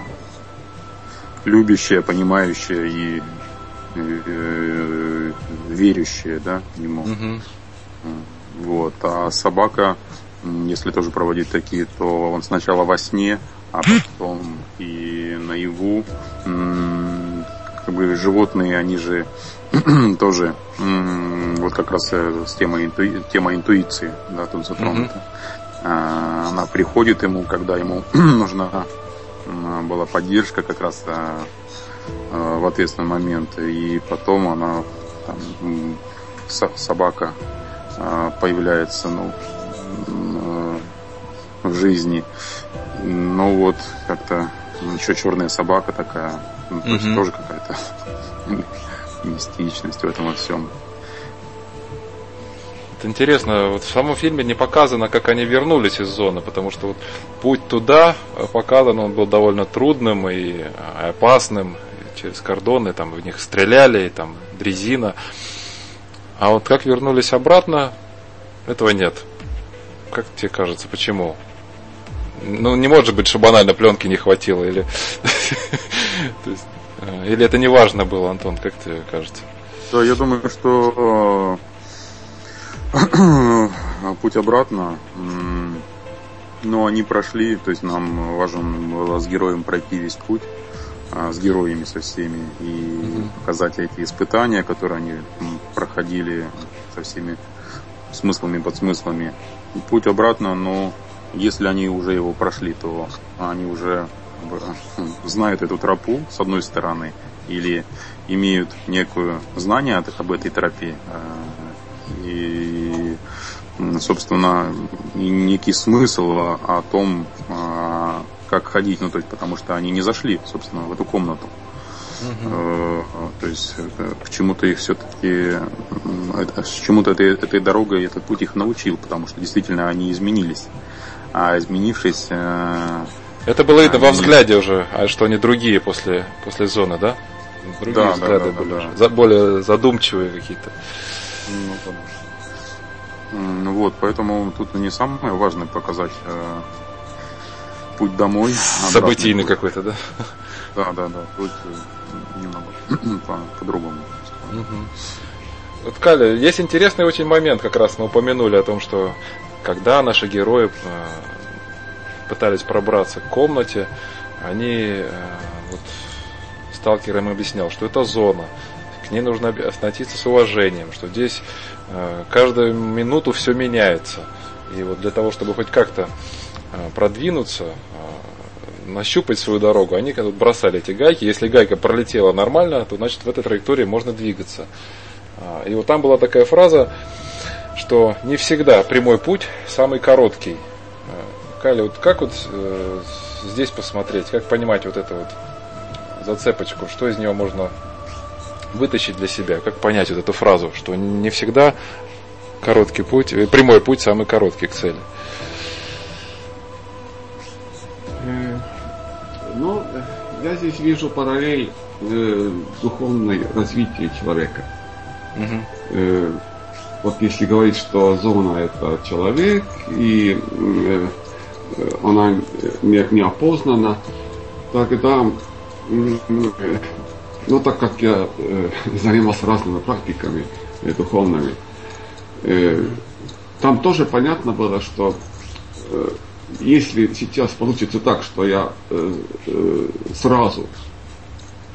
S3: любящая, понимающая и э, верящая, да, ему. Угу. Вот, а собака если тоже проводить такие, то он сначала во сне, а потом и наяву. Как бы животные, они же тоже вот как раз э, с темой, интуи, тема интуиции, да, тут затронута. Mm-hmm. Она приходит ему, когда ему нужна была поддержка как раз а, а, в ответственный момент, и потом она там, собака а, появляется, ну, в жизни. Ну вот, как-то еще черная собака такая. Ну, то есть тоже какая-то мистичность в этом во всем.
S2: Это интересно, вот в самом фильме не показано, как они вернулись из зоны, потому что вот путь туда показан, он был довольно трудным и опасным, через кордоны, там в них стреляли, и там дрезина. А вот как вернулись обратно, этого нет. Как тебе кажется, почему? Ну, не может быть, что банально пленки не хватило, или... Э, или это не важно было, Антон, как тебе кажется?
S3: Да, я думаю, что э, путь обратно, но они прошли, то есть нам важно было с героем пройти весь путь, а, с героями со всеми, и показать эти испытания, которые они проходили со всеми смыслами, подсмыслами. И путь обратно, но если они уже его прошли, то они уже знают эту тропу, с одной стороны, или имеют некое знание об этой тропе, э, и, собственно, некий смысл о том, э, как ходить, ну, то есть, потому что они не зашли, собственно, в эту комнату. Uh-huh. То есть к чему-то их все-таки, с чему-то этой, этой дорогой этот путь их научил, потому что действительно они изменились. А изменившись,
S2: это было видно они... во взгляде уже, а что они другие после, после зоны, да? Другие да, взгляды да, да, были да, да. За, более задумчивые какие-то.
S3: Ну, вот, поэтому тут не самое важное показать э, путь домой.
S2: Событийный какой-то, да?
S3: Да, да, да. Тут э, немного по- по-другому.
S2: Угу. Вот, Каля, есть интересный очень момент, как раз мы упомянули о том, что когда наши герои э, пытались пробраться к комнате, они, э, вот, сталкер объяснял, что это зона, к ней нужно относиться с уважением, что здесь э, каждую минуту все меняется. И вот для того, чтобы хоть как-то продвинуться, нащупать свою дорогу, они когда бросали эти гайки. Если гайка пролетела нормально, то значит в этой траектории можно двигаться. А, и вот там была такая фраза, что не всегда прямой путь самый короткий. Кали, вот как вот э, здесь посмотреть, как понимать вот эту вот зацепочку, что из нее можно вытащить для себя, как понять вот эту фразу, что не всегда короткий путь, э, прямой путь самый короткий к цели.
S4: Э, ну, я здесь вижу параллель э, духовной развития человека. Угу. Э, вот если говорить, что зона это человек, и э, она не, не опознана, тогда, ну так как я э, занимался разными практиками э, духовными, э, там тоже понятно было, что э, если сейчас получится так, что я э, э, сразу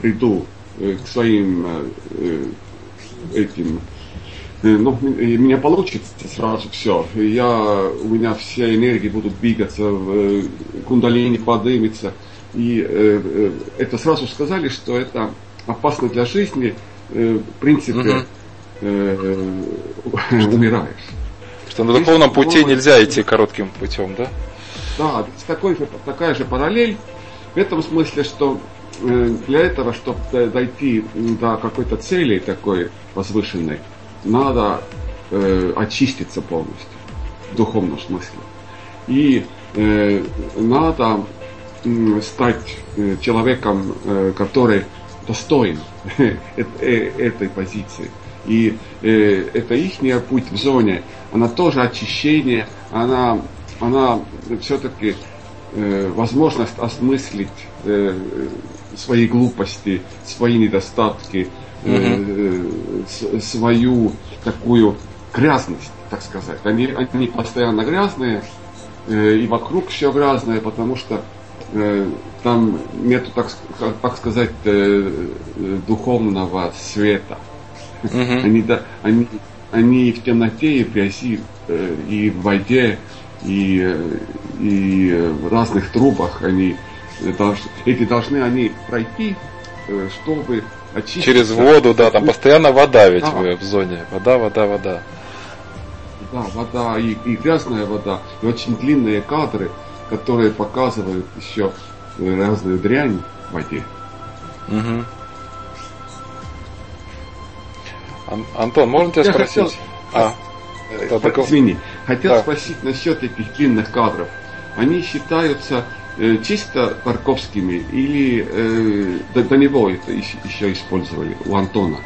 S4: приду э, к своим э, этим Э, ну, меня получится сразу все. Я, у меня все энергии будут двигаться, э, кундалини подымется. И э, э, это сразу сказали, что это опасно для жизни. Э, в принципе, э, умираешь.
S2: Что на духовном пути нельзя идти коротким путем, да?
S4: Да, такой же, такая же параллель. В этом смысле, что для этого, чтобы дойти до какой-то цели такой возвышенной, надо э, очиститься полностью в духовном смысле. И э, надо э, стать э, человеком, э, который достоин этой позиции. И э, это их путь в зоне, она тоже очищение, она, она все-таки э, возможность осмыслить э, свои глупости, свои недостатки, угу. свою такую грязность, так сказать. Они, они постоянно грязные, э, и вокруг все грязное, потому что э, там нету, так, так сказать, духовного света. Они, да, они, они в темноте и в грязи, и в воде, и, и в разных трубах они должны, эти должны они пройти, чтобы
S2: очиститься. Через воду, да, там постоянно вода ведь да. в, в зоне. Вода, вода, вода.
S4: Да, вода и, и грязная вода, и очень длинные кадры, которые показывают еще разную дрянь в воде.
S2: Угу. Антон, можно тебя Я спросить? Хотел...
S4: А, это таков... Извини, хотел да. спросить насчет этих длинных кадров. Они считаются э, чисто Тарковскими или э, до, до него это еще использовали у Антона?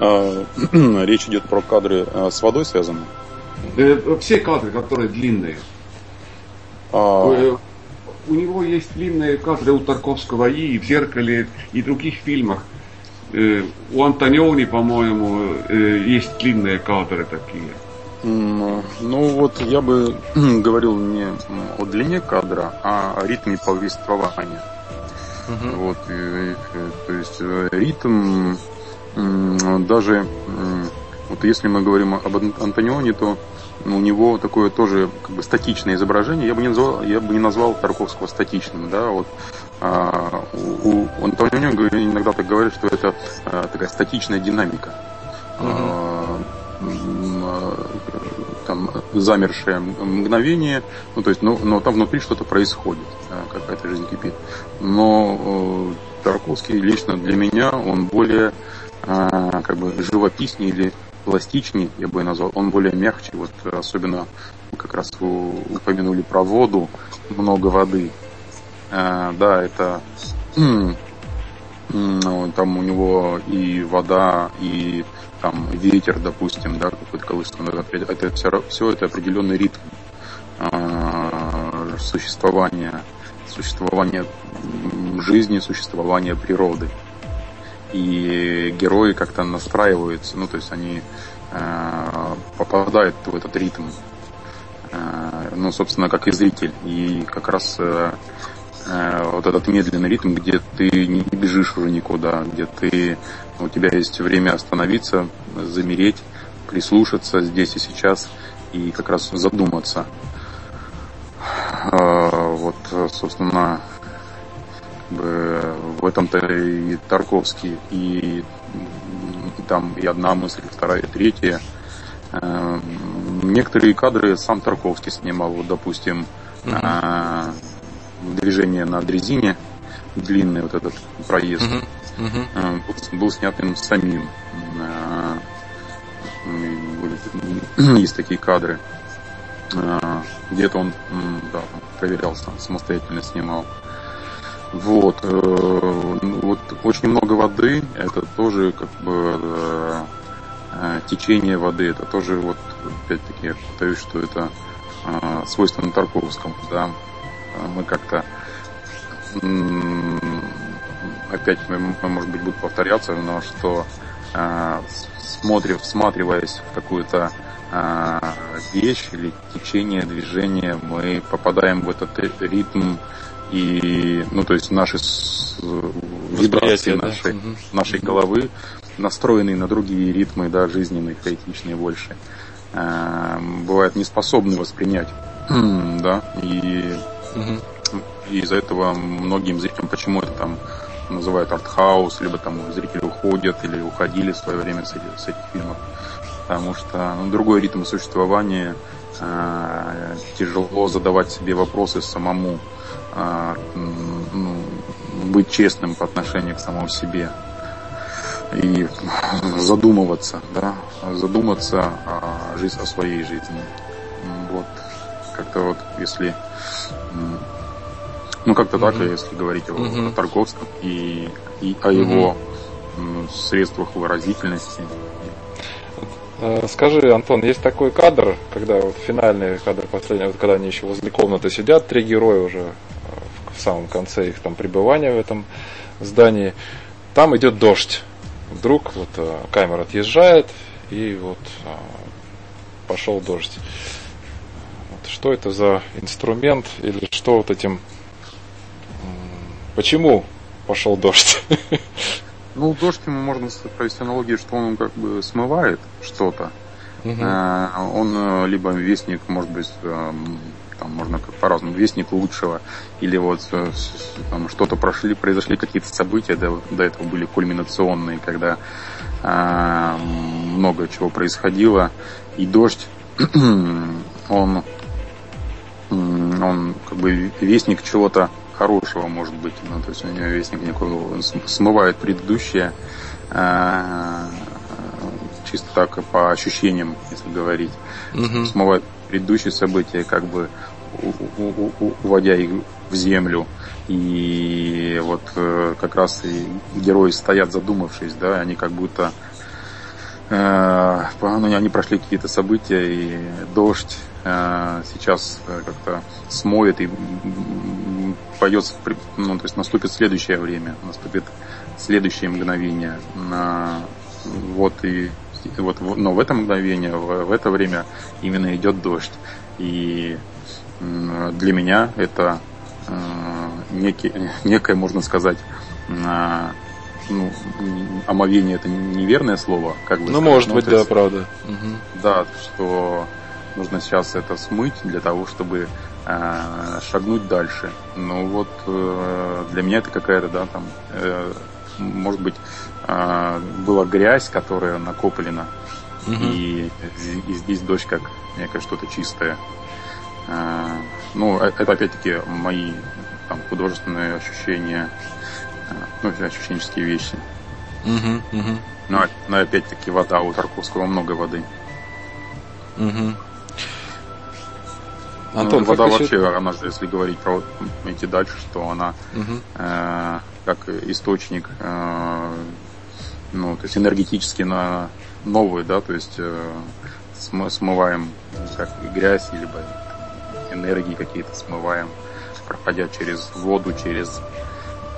S3: А, речь идет про кадры а, с водой связаны?
S4: Э, все кадры, которые длинные. А... Э, у него есть длинные кадры у Тарковского и в «Зеркале», и в других фильмах. Э, у Антониони, по-моему, э, есть длинные кадры такие.
S3: Ну вот я бы говорил не о длине кадра, а о ритме повествования. Угу. Вот, и, и, то есть ритм даже вот если мы говорим об Антонионе, то у него такое тоже как бы статичное изображение. Я бы не назвал, я бы не назвал Тарковского статичным, да, вот а, у, у Антонио иногда так говорят, что это а, такая статичная динамика. Uh-huh. А, там замершее мгновение, ну то есть, но, но там внутри что-то происходит, какая-то жизнь кипит. Но э, Тарковский лично для меня он более а, как бы живописнее или пластичнее, я бы назвал. Он более мягче, вот особенно как раз упомянули про воду, много воды. А, да, это ну, там у него и вода, и там ветер, допустим, да, какой-то колышется. Это, все, все это определенный ритм э, существования, существования жизни, существования природы и герои как-то настраиваются, ну, то есть они э, попадают в этот ритм, э, ну, собственно, как и зритель. И как раз э, э, вот этот медленный ритм, где ты не бежишь уже никуда, где ты, у тебя есть время остановиться, замереть, прислушаться здесь и сейчас и как раз задуматься. Э, вот, собственно, в этом-то и Тарковский, и там и одна мысль, и вторая, и третья. Эм, некоторые кадры сам Тарковский снимал, вот, допустим, uh-huh. движение на дрезине, длинный вот этот проезд, uh-huh. Uh-huh. Был, был снят им самим. Э, есть такие кадры. Э, где-то он да, проверял сам, самостоятельно снимал. Вот, э, вот очень много воды, это тоже как бы э, э, течение воды, это тоже вот опять-таки я повторюсь, что это свойственно Тарковскому, да, мы как-то опять, может быть, буду повторяться, но что э, смотрев, всматриваясь в какую-то э, вещь или течение, движение, мы попадаем в этот ритм и, ну, то есть наши вибрации нашей, да? нашей головы настроенные на другие ритмы, да, жизненные, хаотичные больше, э, бывают не способны воспринять, да, и, и из-за этого многим зрителям, почему это там называют артхаус, либо там зрители уходят или уходили в свое время с этих, с этих фильмов, потому что ну, другой ритм существования, э, тяжело задавать себе вопросы самому, а, ну, быть честным по отношению к самому себе и задумываться, да, задуматься о, жизнь, о своей жизни. Вот, как-то вот, если, ну, как-то mm-hmm. так, если говорить mm-hmm. о, о Тарковском и, и о его mm-hmm. средствах выразительности,
S2: Э, скажи, Антон, есть такой кадр, когда вот финальный кадр последний, вот когда они еще возле комнаты сидят, три героя уже э, в самом конце их там пребывания в этом здании, там идет дождь. Вдруг вот э, камера отъезжает, и вот пошел дождь. Вот что это за инструмент или что вот этим... Почему пошел дождь?
S3: Ну, дождь ему можно провести аналогию, что он как бы смывает что-то. Угу. Он э, либо вестник, может быть, э, там можно как по-разному, вестник лучшего, или вот там что-то прошли, произошли какие-то события, до, до этого были кульминационные, когда э, много чего происходило, и дождь, он, он как бы вестник чего-то хорошего, может быть. Ну, то есть у него вестник никакой смывает предыдущее, э, чисто так по ощущениям, если говорить. Угу. Смывает предыдущие события, как бы уводя их в землю. И вот э, как раз и герои стоят задумавшись, да, они как будто э, ну, они прошли какие-то события, и дождь сейчас как-то смоет и пойдет, ну, то есть наступит следующее время, наступит следующее мгновение. Вот и вот, но в это мгновение, в, в это время именно идет дождь. И для меня это э, некий, некое, можно сказать, э, ну, омовение это неверное слово,
S2: как бы. Ну, сказать. может ну, быть, да, есть, правда.
S3: Да, что нужно сейчас это смыть для того, чтобы э, шагнуть дальше. Ну вот э, для меня это какая-то, да, там, э, может быть, э, была грязь, которая накоплена, угу. и, и здесь дождь как некое что-то чистое. Э, ну, э, это опять-таки мои там, художественные ощущения, э, ну, ощущенческие вещи. Угу, угу. Но, но опять-таки вода, у Тарковского много воды. Угу. Антон, ну, вода вообще, еще... она же, если говорить про идти дальше, что она угу. э, как источник, э, ну, то есть энергетически на новый, да, то есть э, смываем как грязь, либо энергии какие-то смываем, проходя через воду, через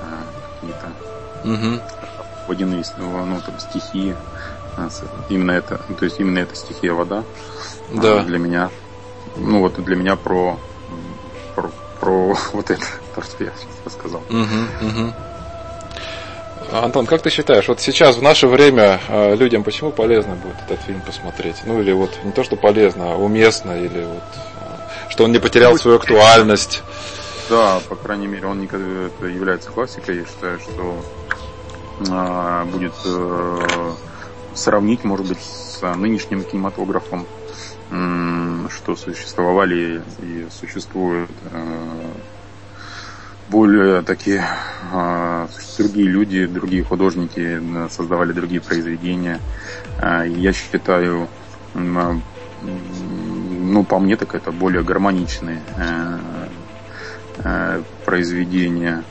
S3: э, какие-то угу. водяные ну, там, стихии. Э, именно это, то есть именно эта стихия вода да. для меня, ну вот для меня про, про, про вот это, то, что я сейчас рассказал. Угу, угу.
S2: Антон, как ты считаешь, вот сейчас в наше время э, людям почему полезно будет этот фильм посмотреть? Ну или вот не то, что полезно, а уместно, или вот что он не потерял свою актуальность.
S3: Да, по крайней мере, он никогда это является классикой. Я считаю, что а, будет э, сравнить, может быть, с нынешним кинематографом, что существовали и существуют э, более такие э, другие люди, другие художники создавали другие произведения. Э, я считаю, ну, по мне, так это более гармоничные э, э, произведения,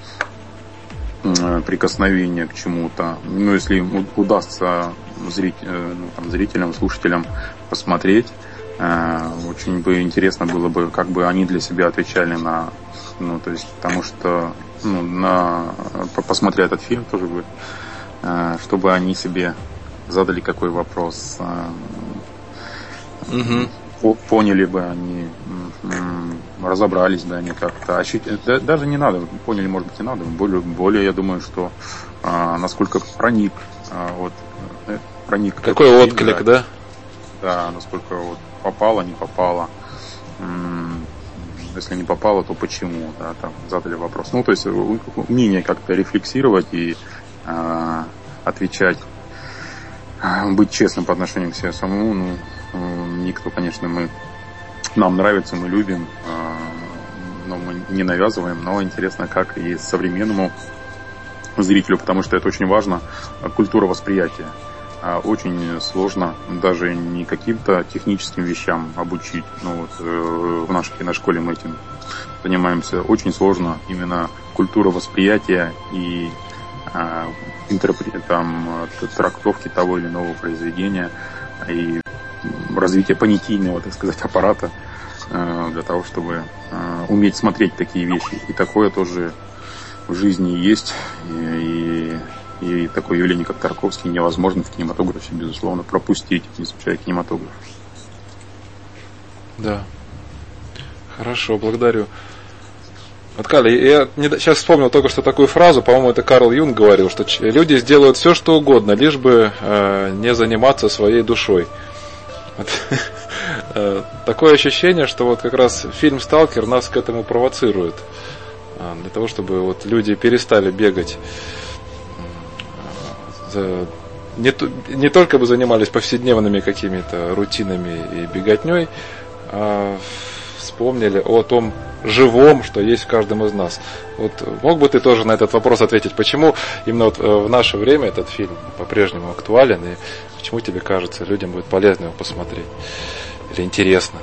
S3: э, прикосновения к чему-то. Ну, если удастся ну, зрителям, слушателям посмотреть, очень бы интересно было бы, как бы они для себя отвечали на, ну, то есть, потому что, ну, на, посмотря этот фильм тоже бы, чтобы они себе задали какой вопрос, угу поняли бы они, разобрались бы они как-то. Даже не надо, поняли, может быть, и надо. Более, более я думаю, что а, насколько проник, а, вот,
S2: э, проник. Какой отклик, да? да?
S3: Да, насколько вот попало, не попало. Если не попало, то почему, да, там задали вопрос. Ну, то есть умение как-то рефлексировать и а, отвечать, быть честным по отношению к себе самому, ну, Никто, конечно, мы нам нравится, мы любим, а, но мы не навязываем, но интересно, как и современному зрителю, потому что это очень важно, культура восприятия. А, очень сложно даже не каким-то техническим вещам обучить. Ну вот э, в нашей киношколе мы этим занимаемся. Очень сложно именно культура восприятия и а, там, трактовки того или иного произведения. И развитие понятийного, так сказать, аппарата э, для того, чтобы э, уметь смотреть такие вещи. И такое тоже в жизни есть. И, и, такое явление, как Тарковский, невозможно в кинематографе, безусловно, пропустить, изучая кинематограф.
S2: Да. Хорошо, благодарю. Вот, Кали, я не, сейчас вспомнил только что такую фразу, по-моему, это Карл Юнг говорил, что люди сделают все, что угодно, лишь бы э, не заниматься своей душой. Э, такое ощущение, что вот как раз фильм «Сталкер» нас к этому провоцирует. А, для того, чтобы вот люди перестали бегать не, не только бы занимались повседневными какими-то рутинами и беготней, а вспомнили о том живом, что есть в каждом из нас. Вот мог бы ты тоже на этот вопрос ответить, почему именно вот э, в наше время этот фильм по-прежнему актуален и почему тебе кажется, людям будет полезно его посмотреть или интересно?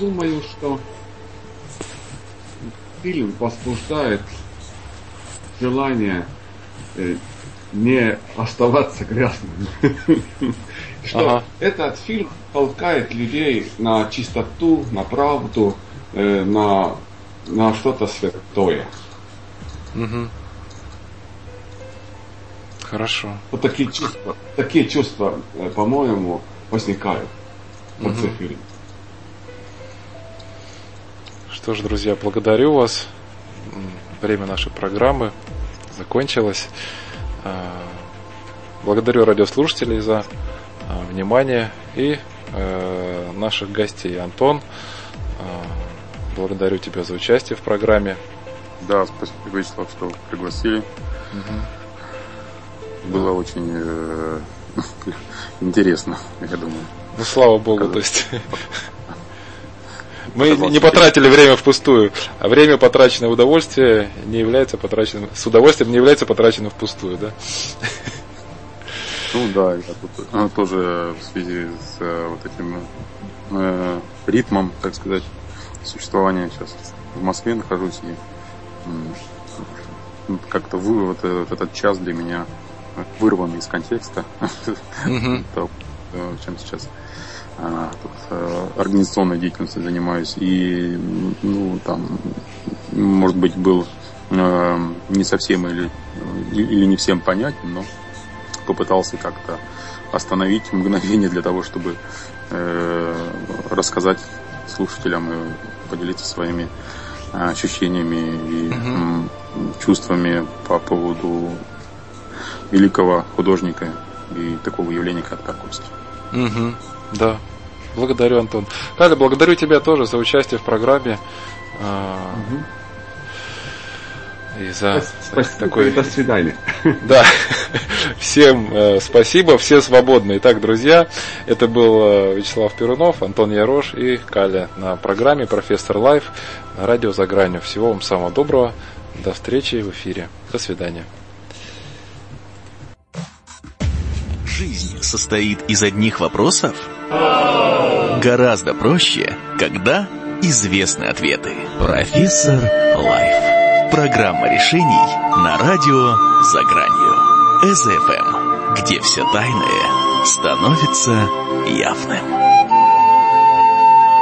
S4: думаю, что фильм возбуждает желание э, не оставаться грязным. Что ага. этот фильм толкает людей на чистоту, на правду, э, на, на что-то святое.
S2: Угу. Хорошо.
S4: Вот такие чувства, такие чувства, э, по-моему, возникают в конце угу. фильма.
S2: Что ж, друзья, благодарю вас. Время нашей программы закончилось. А, благодарю радиослушателей за а, внимание и э, наших гостей. Антон, а, благодарю тебя за участие в программе.
S3: Да, спасибо, Вячеслав, что пригласили. Угу. Было очень э, интересно, я думаю.
S2: Ну, слава богу, то есть мы не потратили время впустую, а время, потраченное в удовольствие, не является потраченным, с удовольствием не является потраченным впустую, да?
S3: Ну да, я тут а, тоже в связи с э, вот этим э, ритмом, так сказать, существования сейчас в Москве нахожусь и э, как-то вы, вот, вот этот час для меня вырван из контекста, э, чем сейчас тут, э, организационной деятельностью занимаюсь. И, ну, там, может быть, был э, не совсем или, или не всем понятен, но попытался как-то остановить мгновение для того, чтобы э, рассказать слушателям и поделиться своими ощущениями и угу. чувствами по поводу великого художника и такого явления, как Тарковский.
S2: Угу. Да, благодарю, Антон. Каля, благодарю тебя тоже за участие в программе. Угу. И за
S4: спасибо, такой... До свидания.
S2: Да, всем э, спасибо, все свободны. Итак, друзья, это был э, Вячеслав Перунов, Антон Ярош и Каля на программе «Профессор Лайф» на радио «За гранью». Всего вам самого доброго, до встречи в эфире. До свидания.
S1: Жизнь состоит из одних вопросов? Гораздо проще, когда известны ответы. Профессор Лайф. Программа решений на радио «За гранью». СФМ, где все тайное становится явным.